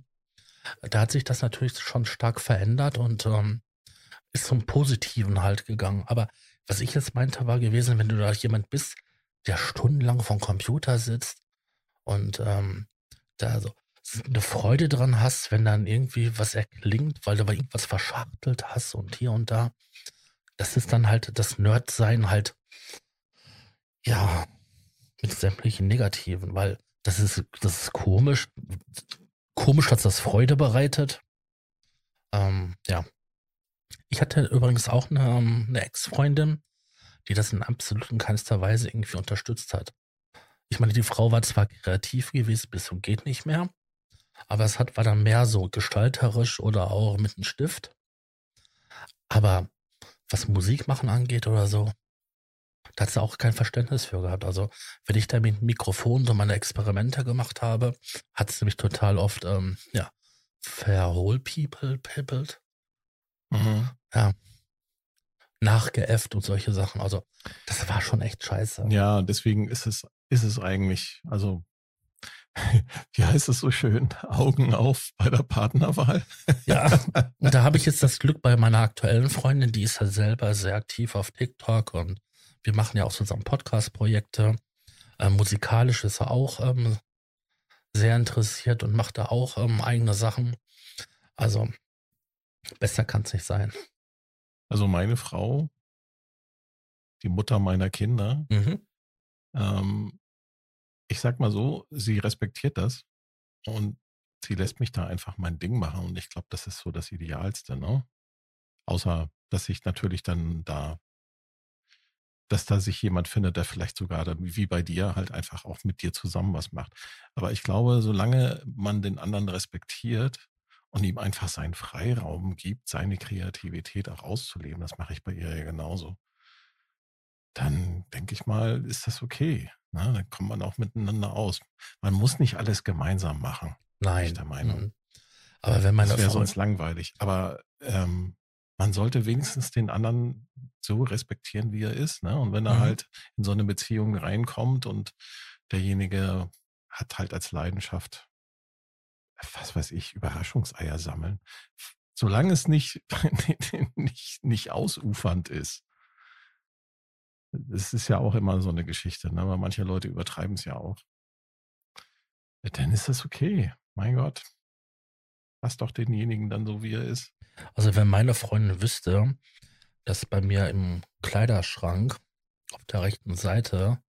Da hat sich das natürlich schon stark verändert und ähm, ist zum Positiven halt gegangen. Aber was ich jetzt meinte, war gewesen, wenn du da jemand bist, der stundenlang vom Computer sitzt und ähm, da so eine Freude dran hast, wenn dann irgendwie was erklingt, weil du bei irgendwas verschachtelt hast und hier und da. Das ist dann halt das Nerdsein halt, ja, mit sämtlichen Negativen, weil das ist, das ist komisch. Komisch, dass das Freude bereitet. Ähm, ja. Ich hatte übrigens auch eine, ähm, eine Ex-Freundin, die das in absolut in keinster Weise irgendwie unterstützt hat. Ich meine, die Frau war zwar kreativ gewesen, bis und geht nicht mehr, aber es hat, war dann mehr so gestalterisch oder auch mit einem Stift. Aber was Musik machen angeht oder so, da hat sie auch kein Verständnis für gehabt. Also, wenn ich da mit dem Mikrofon so meine Experimente gemacht habe, hat sie mich total oft, ähm, ja, verholpiepelt, Mhm. ja, nachgeäfft und solche Sachen. Also, das war schon echt scheiße. Ja, deswegen ist es, ist es eigentlich, also, *laughs* wie heißt es so schön? Augen auf bei der Partnerwahl. Ja, *laughs* und da habe ich jetzt das Glück bei meiner aktuellen Freundin, die ist ja selber sehr aktiv auf TikTok und wir machen ja auch zusammen Podcast-Projekte. Ähm, musikalisch ist er auch ähm, sehr interessiert und macht da auch ähm, eigene Sachen. Also, besser kann es nicht sein. Also meine Frau, die Mutter meiner Kinder, Mhm. Ich sag mal so, sie respektiert das und sie lässt mich da einfach mein Ding machen und ich glaube, das ist so das Idealste, ne? Außer, dass ich natürlich dann da, dass da sich jemand findet, der vielleicht sogar wie bei dir halt einfach auch mit dir zusammen was macht. Aber ich glaube, solange man den anderen respektiert und ihm einfach seinen Freiraum gibt, seine Kreativität auch auszuleben, das mache ich bei ihr ja genauso, dann denke ich mal, ist das okay. Ne? Dann kommt man auch miteinander aus. Man muss nicht alles gemeinsam machen. Nein. ich der Meinung. Mhm. Aber wenn meine das wäre sonst langweilig. Aber ähm, man sollte wenigstens den anderen so respektieren, wie er ist. Ne? Und wenn er Mhm. halt in so eine Beziehung reinkommt und derjenige hat halt als Leidenschaft, was weiß ich, Überraschungseier sammeln, solange es nicht, *laughs* nicht, nicht ausufernd ist. Es ist ja auch immer so eine Geschichte, ne? aber manche Leute übertreiben es ja auch. Dann ist das okay. Mein Gott. Lass doch denjenigen dann so, wie er ist. also wenn meine Freundin wüsste, dass bei mir im Kleiderschrank auf der rechten Seite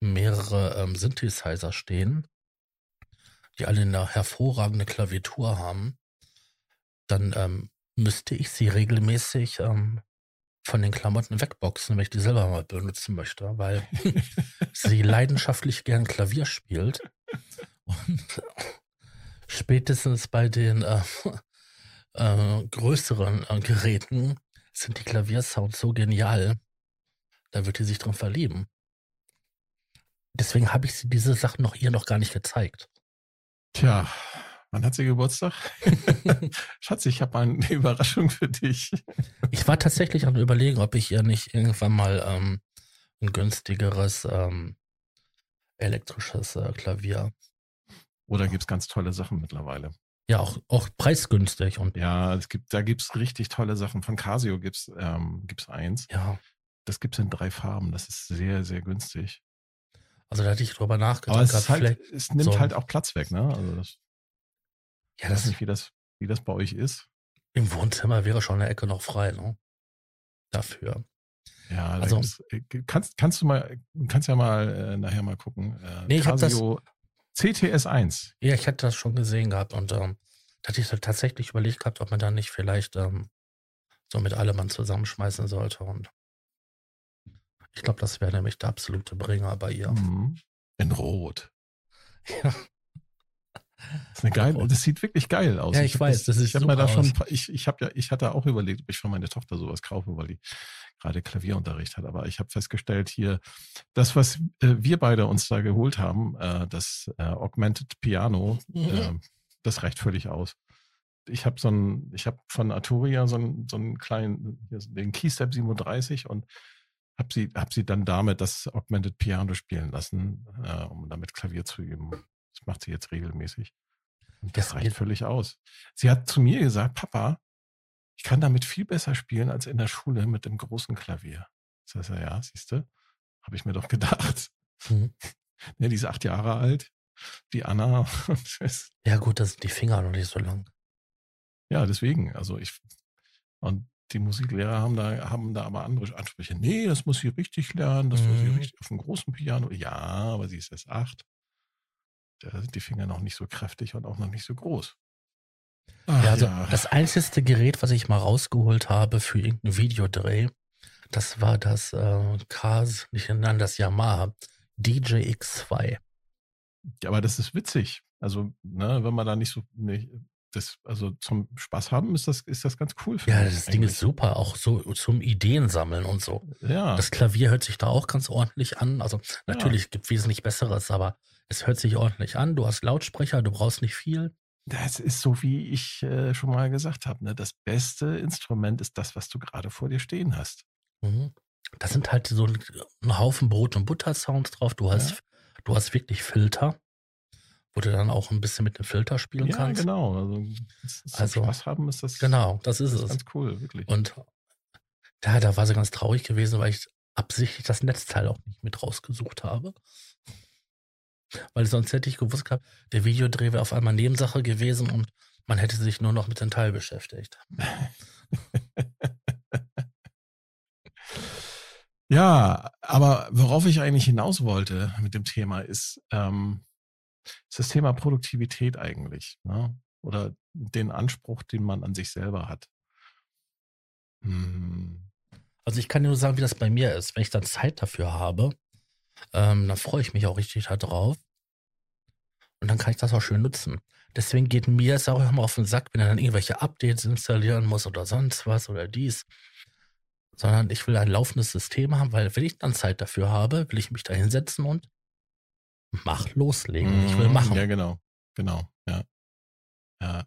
mehrere ähm, Synthesizer stehen, die alle eine hervorragende Klaviatur haben, dann ähm, müsste ich sie regelmäßig ähm, von den Klamotten wegboxen, wenn ich die selber mal benutzen möchte, weil *laughs* sie leidenschaftlich gern Klavier spielt. Und spätestens bei den äh, äh, größeren äh, Geräten sind die Klaviersounds so genial, da wird die sich drin verlieben. Deswegen habe ich sie diese Sachen noch ihr noch gar nicht gezeigt. Tja, wann hat sie Geburtstag? *laughs* Schatz, ich habe eine *laughs* Überraschung für dich. Ich war tatsächlich am überlegen, ob ich ihr nicht irgendwann mal ähm, ein günstigeres ähm, elektrisches äh, Klavier, Oder gibt's ganz tolle Sachen mittlerweile? ja auch, auch preisgünstig und Ja, es gibt, da gibt's richtig tolle Sachen. Von Casio gibt's ähm, gibt's eins. ja, Das gibt's in drei Farben. Das ist sehr, sehr günstig. also da hatte ich drüber Aber nachgedacht. es, gehabt, ist halt, es nimmt so- halt auch Platz weg, ne? Also das, ja, ich weiß das nicht, wie das, wie das bei euch ist. im Wohnzimmer wäre schon eine Ecke noch frei, ne? Dafür. Ja, Also- äh, kannst, kannst du mal, kannst ja mal äh, nachher mal gucken. Äh, Nee, ich hab das- Casio CTS 1. Ja, ich hatte das schon gesehen gehabt und ähm, da hatte ich halt tatsächlich überlegt gehabt, ob man da nicht vielleicht ähm, so mit allem man zusammenschmeißen sollte und Ich glaube, das wäre nämlich der absolute Bringer bei ihr. Mhm. In Rot. *laughs* Ja. Das, ist geile, das sieht wirklich geil aus. Ja, ich, hab weiß, das ist ich da schon, ich, ich habe ja, ich hatte auch überlegt, ob ich für meine Tochter sowas kaufe, weil die gerade Klavierunterricht hat. Aber ich habe festgestellt hier, das, was äh, wir beide uns da geholt haben, äh, das äh, Augmented Piano, Mhm. äh, das reicht völlig aus. Ich habe so ein, ich habe von Arturia so einen, so einen kleinen, den Keystep 37 und habe sie, hab sie dann damit das Augmented Piano spielen lassen, äh, um damit Klavier zu üben. Das macht sie jetzt regelmäßig. Und das Das reicht völlig aus. Sie hat zu mir gesagt, Papa, ich kann damit viel besser spielen als in der Schule mit dem großen Klavier. Das heißt, ja, siehst du, habe ich mir doch gedacht. Mhm. *laughs* Ja, die ist acht Jahre alt, die Anna. *laughs* Ja, gut, das sind die Finger noch nicht so lang. ja, deswegen. Also ich und die Musiklehrer haben da, haben da aber andere Ansprüche. Nee, das muss sie richtig lernen, das muss sie Mhm. richtig auf dem großen Piano. Ja, aber sie ist erst acht. Da sind die Finger noch nicht so kräftig und auch noch nicht so groß. Ach, Ja, also das einzige Gerät, was ich mal rausgeholt habe für irgendeinen Videodreh, das war das äh, Cars, nicht nein, das Yamaha DJX2. Ja, aber das ist witzig. Also, ne, wenn man da nicht so, nicht, das, also zum Spaß haben ist das, ist das ganz cool. Ja, das Ding ist super, auch so zum Ideen sammeln und so. Ja, Das Klavier hört sich da auch ganz ordentlich an. Also natürlich gibt wesentlich besseres, aber es hört sich ordentlich an. Du hast Lautsprecher, du brauchst nicht viel. das ist so, wie ich äh, schon mal gesagt habe. Ne? Das beste Instrument ist das, was du gerade vor dir stehen hast. Mhm. Da sind halt so ein Haufen Brot- und Butter-Sounds drauf. Du hast, Ja. du hast wirklich Filter, wo du dann auch ein bisschen mit dem Filter spielen Ja, kannst. genau. Also, Also, Spaß haben ist das, Genau, das ist das ist es. ganz cool, wirklich. Und da, da war sie ganz traurig gewesen, weil ich absichtlich das Netzteil auch nicht mit rausgesucht habe. Weil sonst hätte ich gewusst gehabt, der Videodreh wäre auf einmal Nebensache gewesen und man hätte sich nur noch mit dem Teil beschäftigt. *laughs* Ja, aber worauf ich eigentlich hinaus wollte mit dem Thema ist, ähm, ist das Thema Produktivität eigentlich. Ne? Oder den Anspruch, den man an sich selber hat. Hm. Also ich kann dir nur sagen, wie das bei mir ist. Wenn ich dann Zeit dafür habe, ähm, dann freue ich mich auch richtig darauf. Und dann kann ich das auch schön nutzen. Deswegen geht mir es auch immer auf den Sack, wenn er dann irgendwelche Updates installieren muss oder sonst was oder dies. Sondern ich will ein laufendes System haben, weil wenn ich dann Zeit dafür habe, will ich mich da hinsetzen und mach loslegen. Ich will Mhm. machen. Ja, genau. Genau. Ja. Ja.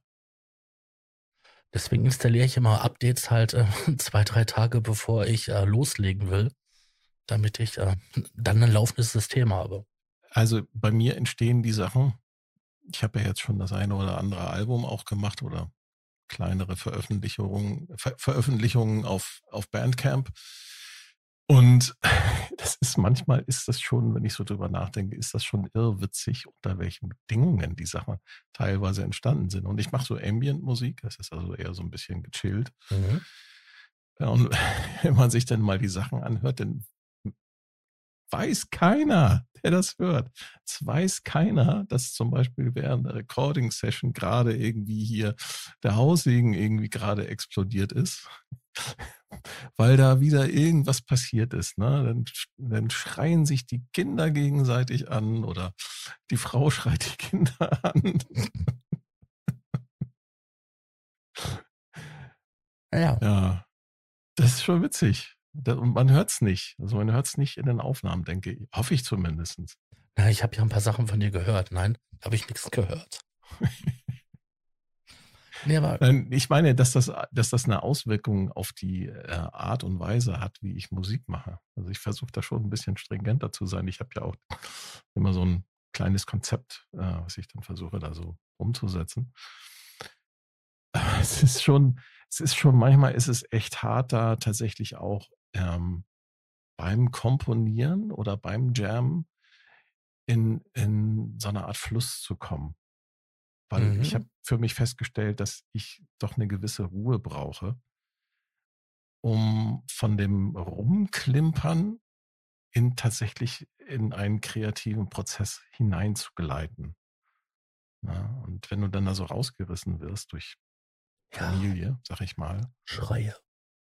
Deswegen installiere ich immer Updates halt äh, *laughs* zwei, drei Tage, bevor ich äh, loslegen will, damit ich äh, dann ein laufendes System habe. Also bei mir entstehen die Sachen. Ich habe ja jetzt schon das eine oder andere Album auch gemacht oder kleinere Veröffentlichungen, Ver Veröffentlichungen auf, auf Bandcamp. Und *laughs* das ist manchmal ist das schon, wenn ich so drüber nachdenke, ist das schon irrwitzig, unter welchen Bedingungen die Sachen teilweise entstanden sind. Und ich mache so Ambient-Musik, das ist also eher so ein bisschen gechillt. Mhm. Ja, und *laughs* wenn man sich dann mal die Sachen anhört, dann weiß keiner, der das hört. Es weiß keiner, dass zum Beispiel während der Recording-Session gerade irgendwie hier der Haussegen irgendwie gerade explodiert ist, *laughs* weil da wieder irgendwas passiert ist. Ne? Dann, dann schreien sich die Kinder gegenseitig an oder die Frau *laughs* schreit die Kinder an. Ja, Ja, das ist schon witzig. Da- man hört es nicht. Also man hört es nicht in den Aufnahmen, denke ich. Hoffe ich zumindest. Na, ich habe ja ein paar Sachen von dir gehört. Nein, habe ich nichts gehört. *laughs* nee, aber Nein, ich meine, dass das, dass das eine Auswirkung auf die äh, Art und Weise hat, wie ich Musik mache. Also ich versuche da schon ein bisschen stringenter zu sein. Ich habe ja auch immer so ein kleines Konzept, äh, was ich dann versuche, da so umzusetzen. Aber es ist schon, es ist schon, manchmal ist es echt hart, da tatsächlich auch ähm, beim Komponieren oder beim Jam in, in so eine Art Fluss zu kommen. Weil Mhm. ich habe für mich festgestellt, dass ich doch eine gewisse Ruhe brauche, um von dem Rumklimpern in tatsächlich in einen kreativen Prozess hineinzugleiten. Ja, und wenn du dann da so rausgerissen wirst durch ja, Familie, sag ich mal, Schreie.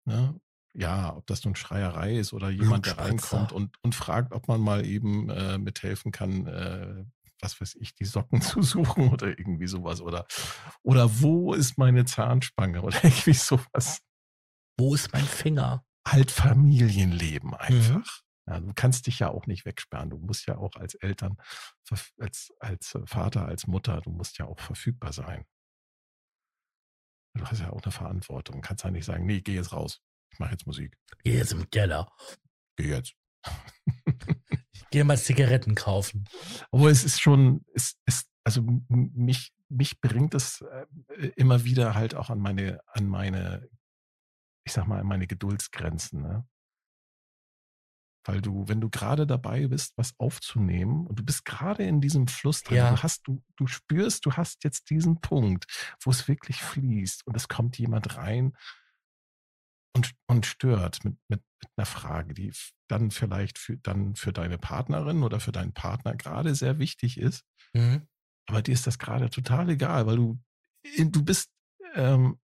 ne, ja, ob das nun Schreierei ist oder jemand, der reinkommt und, und fragt, ob man mal eben äh, mithelfen kann, äh, was weiß ich, die Socken *laughs* zu suchen oder irgendwie sowas. Oder, oder wo ist meine Zahnspange oder *laughs* irgendwie sowas. Wo ist mein Finger? Halt Familienleben einfach. Mhm. Ja, du kannst dich ja auch nicht wegsperren. Du musst ja auch als Eltern, als, als Vater, als Mutter, du musst ja auch verfügbar sein. Du hast ja auch eine Verantwortung. Du kannst ja nicht sagen, nee, geh jetzt raus. Ich mache jetzt Musik. Geh jetzt im Keller. Geh jetzt. ich gehe mal Zigaretten kaufen. Aber es ist schon, es ist, also mich, mich bringt es äh, immer wieder halt auch an meine, an meine, ich sag mal, an meine Geduldsgrenzen. Ne? Weil du, wenn du gerade dabei bist, was aufzunehmen und du bist gerade in diesem Fluss drin, ja. du hast, du, du spürst, du hast jetzt diesen Punkt, wo es wirklich fließt und es kommt jemand rein und, und stört mit, mit, mit einer Frage, die dann vielleicht für, dann für deine Partnerin oder für deinen Partner gerade sehr wichtig ist. Mhm. Aber dir ist das gerade total egal, weil du, du bist, ähm,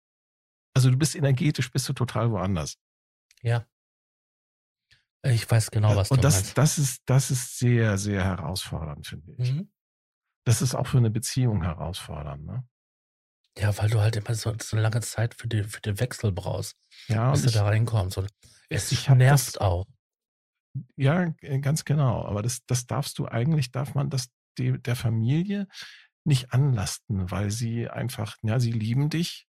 also du bist energetisch, bist du total woanders. Ja. Ich weiß genau, was und du das, meinst. das ist, das ist sehr, sehr herausfordernd, finde ich. Mhm. Das ist auch für eine Beziehung herausfordernd, ne? Ja, weil du halt immer so, so lange Zeit für, die, für den Wechsel brauchst, ja, bis du ich, da reinkommst. Und es nervt das, auch. Ja, ganz genau. Aber das, das darfst du eigentlich, darf man das die, der Familie nicht anlasten, weil sie einfach, ja, sie lieben dich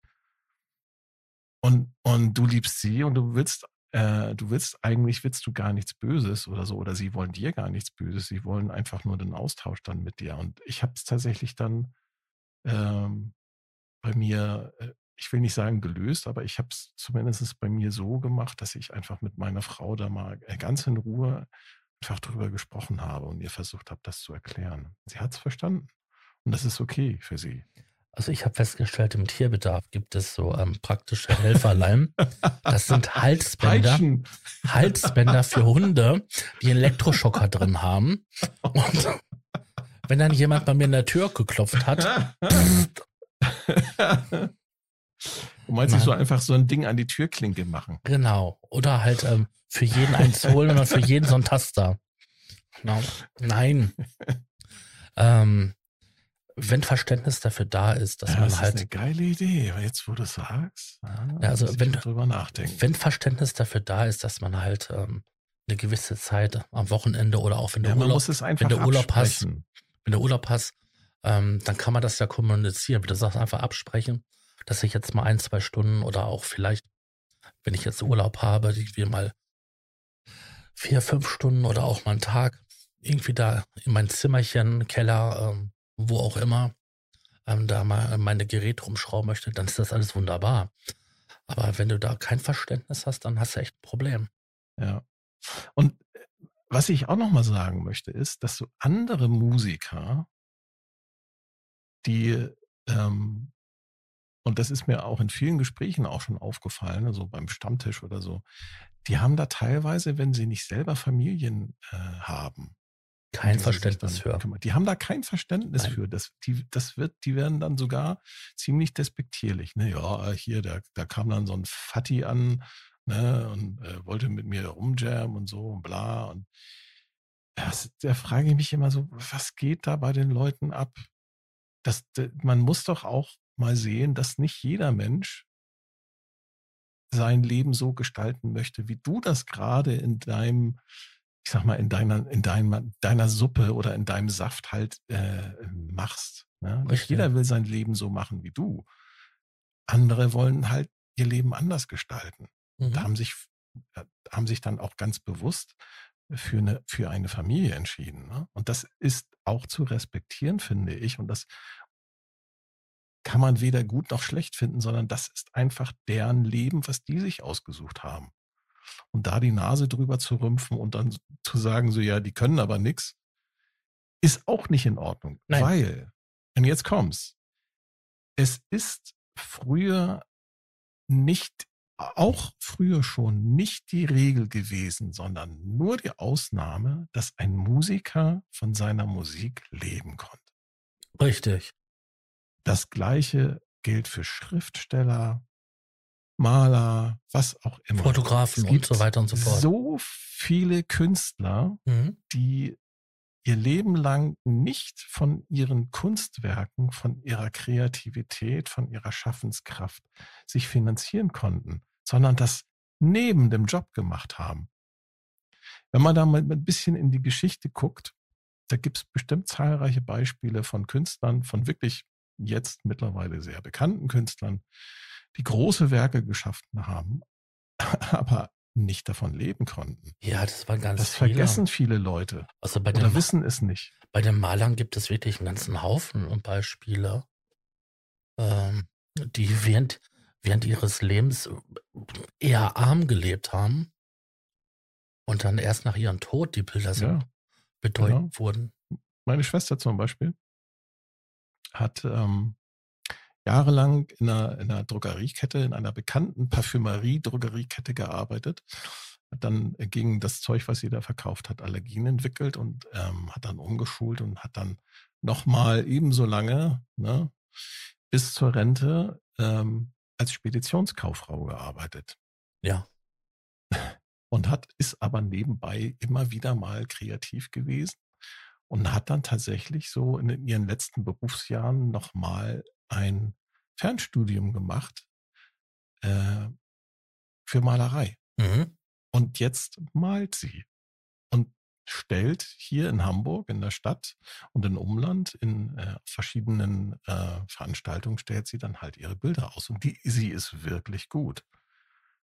und, und du liebst sie und du willst äh, du willst eigentlich willst du gar nichts Böses oder so, oder sie wollen dir gar nichts Böses, sie wollen einfach nur den Austausch dann mit dir. Und ich habe es tatsächlich dann ähm, bei mir, äh, ich will nicht sagen gelöst, aber ich habe es zumindest bei mir so gemacht, dass ich einfach mit meiner Frau da mal äh, ganz in Ruhe einfach drüber gesprochen habe und ihr versucht habe, das zu erklären. Sie hat es verstanden. Und das ist okay für sie. Also ich habe festgestellt, im Tierbedarf gibt es so ähm, praktische Helferlein. Das sind *laughs* Halsbänder, Peitschen. Halsbänder für Hunde, die Elektroschocker drin haben. Und *laughs* wenn dann jemand bei mir in der Tür geklopft hat. *laughs* Du meinst nicht so einfach so ein Ding an die Türklinke machen? Genau. Oder halt ähm, für jeden eins holen oder für jeden so ein Taster. *laughs* No. Nein. ähm, wenn Verständnis dafür da ist, dass ja, man das halt. Das ist eine geile Idee, jetzt wo du sagst. Ja, also wenn, drüber nachdenken. wenn Verständnis dafür da ist, dass man halt ähm, eine gewisse Zeit am Wochenende oder auch wenn der ja, Urlaub, wenn der Urlaub hast, wenn der Urlaub hast, ähm, dann kann man das ja kommunizieren. Das auch einfach absprechen, dass ich jetzt mal ein, zwei Stunden oder auch vielleicht, wenn ich jetzt Urlaub habe, irgendwie mal vier, fünf Stunden oder auch mal einen Tag irgendwie da in mein Zimmerchen, Keller, ähm, wo auch immer, ähm, da mal meine Geräte rumschrauben möchte, dann ist das alles wunderbar. Aber wenn du da kein Verständnis hast, dann hast du echt ein Problem. Ja. Und äh, was ich auch nochmal sagen möchte, ist, dass so andere Musiker, die, ähm, und das ist mir auch in vielen Gesprächen auch schon aufgefallen, also beim Stammtisch oder so, die haben da teilweise, wenn sie nicht selber Familien äh, haben, kein Verständnis für. Die haben da kein Verständnis Nein. für. Das, die, das wird, die werden dann sogar ziemlich despektierlich. Ne? Ja, hier, da, da kam dann so ein Fatty an ne? und äh, wollte mit mir rumjammen und so und bla. Und das, da frage ich mich immer so, was geht da bei den Leuten ab? Das, man muss doch auch mal sehen, dass nicht jeder Mensch sein Leben so gestalten möchte, wie du das gerade in deinem ich sag mal, in deiner, in deiner, deiner Suppe oder in deinem Saft halt äh, machst. Ne? Nicht jeder will sein Leben so machen wie du. Andere wollen halt ihr Leben anders gestalten. Mhm. Da haben sich, äh, haben sich dann auch ganz bewusst für eine, für eine Familie entschieden. Ne? Und das ist auch zu respektieren, finde ich. Und das kann man weder gut noch schlecht finden, sondern das ist einfach deren Leben, was die sich ausgesucht haben und da die Nase drüber zu rümpfen und dann zu sagen, so ja, die können aber nichts, ist auch nicht in Ordnung. Nein. Weil, und jetzt kommt's, es ist früher nicht, auch früher schon nicht die Regel gewesen, sondern nur die Ausnahme, dass ein Musiker von seiner Musik leben konnte. Richtig. Das gleiche gilt für Schriftsteller, Maler, was auch immer. Fotografen und so weiter und so fort. So viele Künstler, Mhm. die ihr Leben lang nicht von ihren Kunstwerken, von ihrer Kreativität, von ihrer Schaffenskraft sich finanzieren konnten, sondern das neben dem Job gemacht haben. Wenn man da mal ein bisschen in die Geschichte guckt, da gibt es bestimmt zahlreiche Beispiele von Künstlern, von wirklich jetzt mittlerweile sehr bekannten Künstlern, die große Werke geschaffen haben, *laughs* aber nicht davon leben konnten. Ja, das waren ganz Das viele. vergessen viele Leute Also bei den, oder wissen es nicht. bei den Malern gibt es wirklich einen ganzen Haufen Beispiele, ähm, die während, während ihres Lebens eher arm gelebt haben und dann erst nach ihrem Tod die Bilder so Ja, bedeutend genau. wurden. meine Schwester zum Beispiel hat ähm, jahrelang in einer, in einer Drogeriekette, in einer bekannten Parfümerie-Drogeriekette gearbeitet. Hat dann gegen das Zeug, was sie da verkauft hat, Allergien entwickelt und ähm, hat dann umgeschult und hat dann nochmal ebenso lange, ne, bis zur Rente, ähm, als Speditionskauffrau gearbeitet. Ja. *laughs* und hat, ist aber nebenbei immer wieder mal kreativ gewesen und hat dann tatsächlich so in ihren letzten Berufsjahren nochmal ein Fernstudium gemacht äh, für Malerei. Mhm. Und jetzt malt sie stellt hier in Hamburg, in der Stadt und im Umland, in äh, verschiedenen äh, Veranstaltungen, stellt sie dann halt ihre Bilder aus. Und die, sie ist wirklich gut.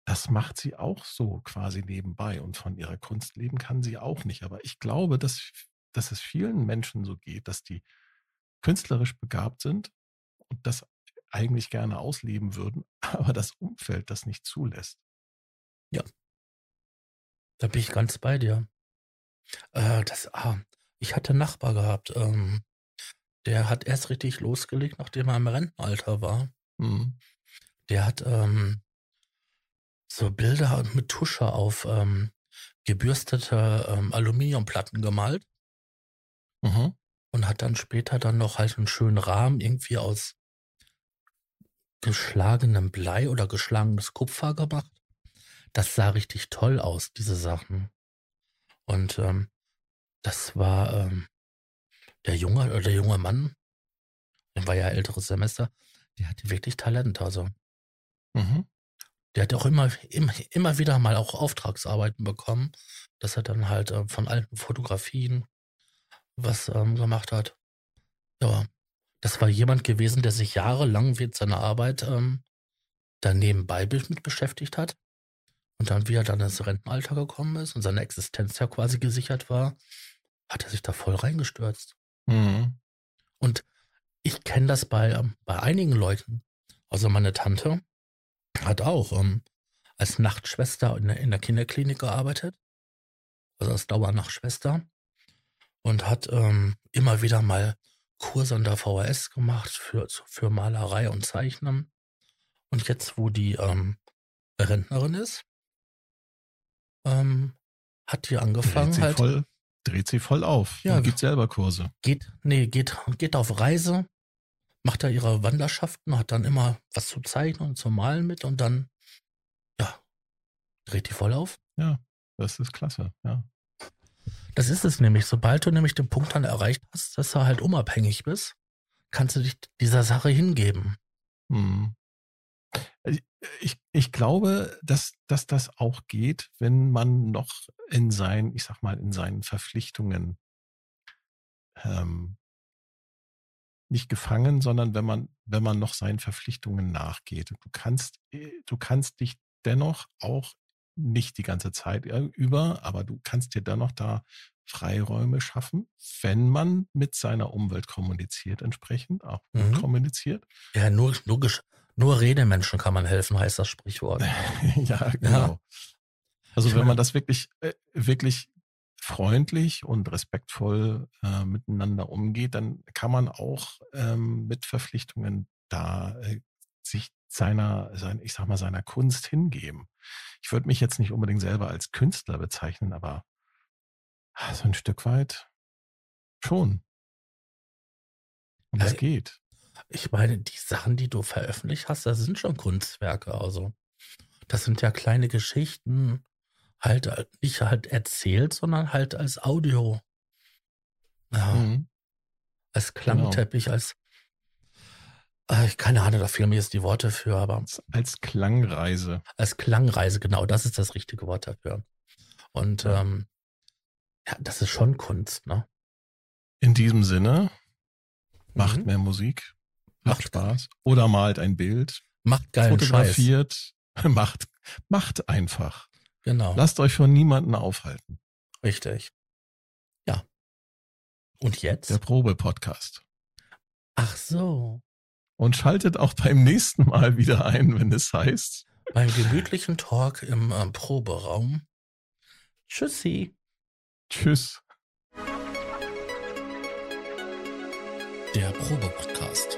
Das macht sie auch so quasi nebenbei. Und von ihrer Kunst leben kann sie auch nicht. Aber ich glaube, dass, dass es vielen Menschen so geht, dass die künstlerisch begabt sind und das eigentlich gerne ausleben würden, *laughs* aber das Umfeld das nicht zulässt. Da bin ich ganz bei dir. Äh, das, ah, ich hatte einen Nachbar gehabt, ähm, der hat erst richtig losgelegt, nachdem er im Rentenalter war. Mhm. Der hat ähm, so Bilder mit Tusche auf ähm, gebürstete ähm, Aluminiumplatten gemalt Mhm. und hat dann später dann noch halt einen schönen Rahmen irgendwie aus geschlagenem Blei oder geschlagenes Kupfer gemacht. Das sah richtig toll aus, diese Sachen. Und ähm, das war ähm, der junge oder der junge Mann, der war ja älteres Semester, der hatte wirklich Talent. Also Mhm. der hat auch immer, immer, immer wieder mal auch Auftragsarbeiten bekommen, dass er dann halt äh, von alten Fotografien was ähm, gemacht hat. Ja, das war jemand gewesen, der sich jahrelang während seiner Arbeit ähm, da nebenbei be- mit beschäftigt hat. Und dann, wie er dann ins Rentenalter gekommen ist und seine Existenz ja quasi gesichert war, hat er sich da voll reingestürzt. Mhm. Und ich kenne das bei, ähm, bei einigen Leuten. Also meine Tante hat auch ähm, als Nachtschwester in der, in der Kinderklinik gearbeitet. Also als Dauernachtschwester. Und hat ähm, immer wieder mal Kurse an der VHS gemacht für, für Malerei und Zeichnen. Und jetzt, wo die ähm, Rentnerin ist, ähm, hat die Dreht angefangen sie, halt. voll, dreht sie voll auf Ja. und gibt selber Kurse. geht, nee, geht, geht auf Reise, macht da ihre Wanderschaften, hat dann immer was zu zeichnen und zu malen mit und dann, ja, dreht die voll auf. Das ist klasse, ja. Das ist es nämlich. Sobald du nämlich den Punkt dann erreicht hast, dass du halt unabhängig bist, kannst du dich dieser Sache hingeben. Mhm. Ich, ich, ich glaube, dass, dass das auch geht, wenn man noch in seinen, ich sag mal, in seinen Verpflichtungen ähm, nicht gefangen, sondern wenn man, wenn man noch seinen Verpflichtungen nachgeht. Du kannst, äh, du kannst dich dennoch auch nicht die ganze Zeit über, aber du kannst dir dennoch da Freiräume schaffen, wenn man mit seiner Umwelt kommuniziert, entsprechend auch gut Mhm. kommuniziert. Ja, nur, nur, nur Redemenschen kann man helfen, heißt das Sprichwort. *laughs* ja, genau. Also Ich wenn man das wirklich, äh, wirklich freundlich und respektvoll äh, miteinander umgeht, dann kann man auch ähm, mit Verpflichtungen da äh, sich seiner, sein, ich sag mal, seiner Kunst hingeben. Ich würde mich jetzt nicht unbedingt selber als Künstler bezeichnen, aber ah, so ein Stück weit schon. Und das Also- geht. Ich meine, die Sachen, die du veröffentlicht hast, das sind schon Kunstwerke. Also Das sind ja kleine Geschichten, halt äh, nicht halt erzählt, sondern halt als Audio. Ja. Mhm. Als genau. Klangteppich, genau. als äh, keine Ahnung, da fehlen mir jetzt die Worte für, aber. Als Klangreise. Als Klangreise, genau, das ist das richtige Wort dafür. Und ähm, ja, das ist schon Kunst, ne? In diesem Sinne, macht mhm. mehr Musik, macht Spaß oder malt ein Bild, macht geil fotografiert, Scheiß. *laughs* macht, macht einfach. Genau. Lasst euch von niemanden aufhalten. Richtig. Ja. Und jetzt? Der Probe-Podcast. Ach so. Und schaltet auch beim nächsten Mal wieder ein, wenn es heißt. Beim gemütlichen Talk im äh, Proberaum. Tschüssi. Tschüss. Der Probe-Podcast.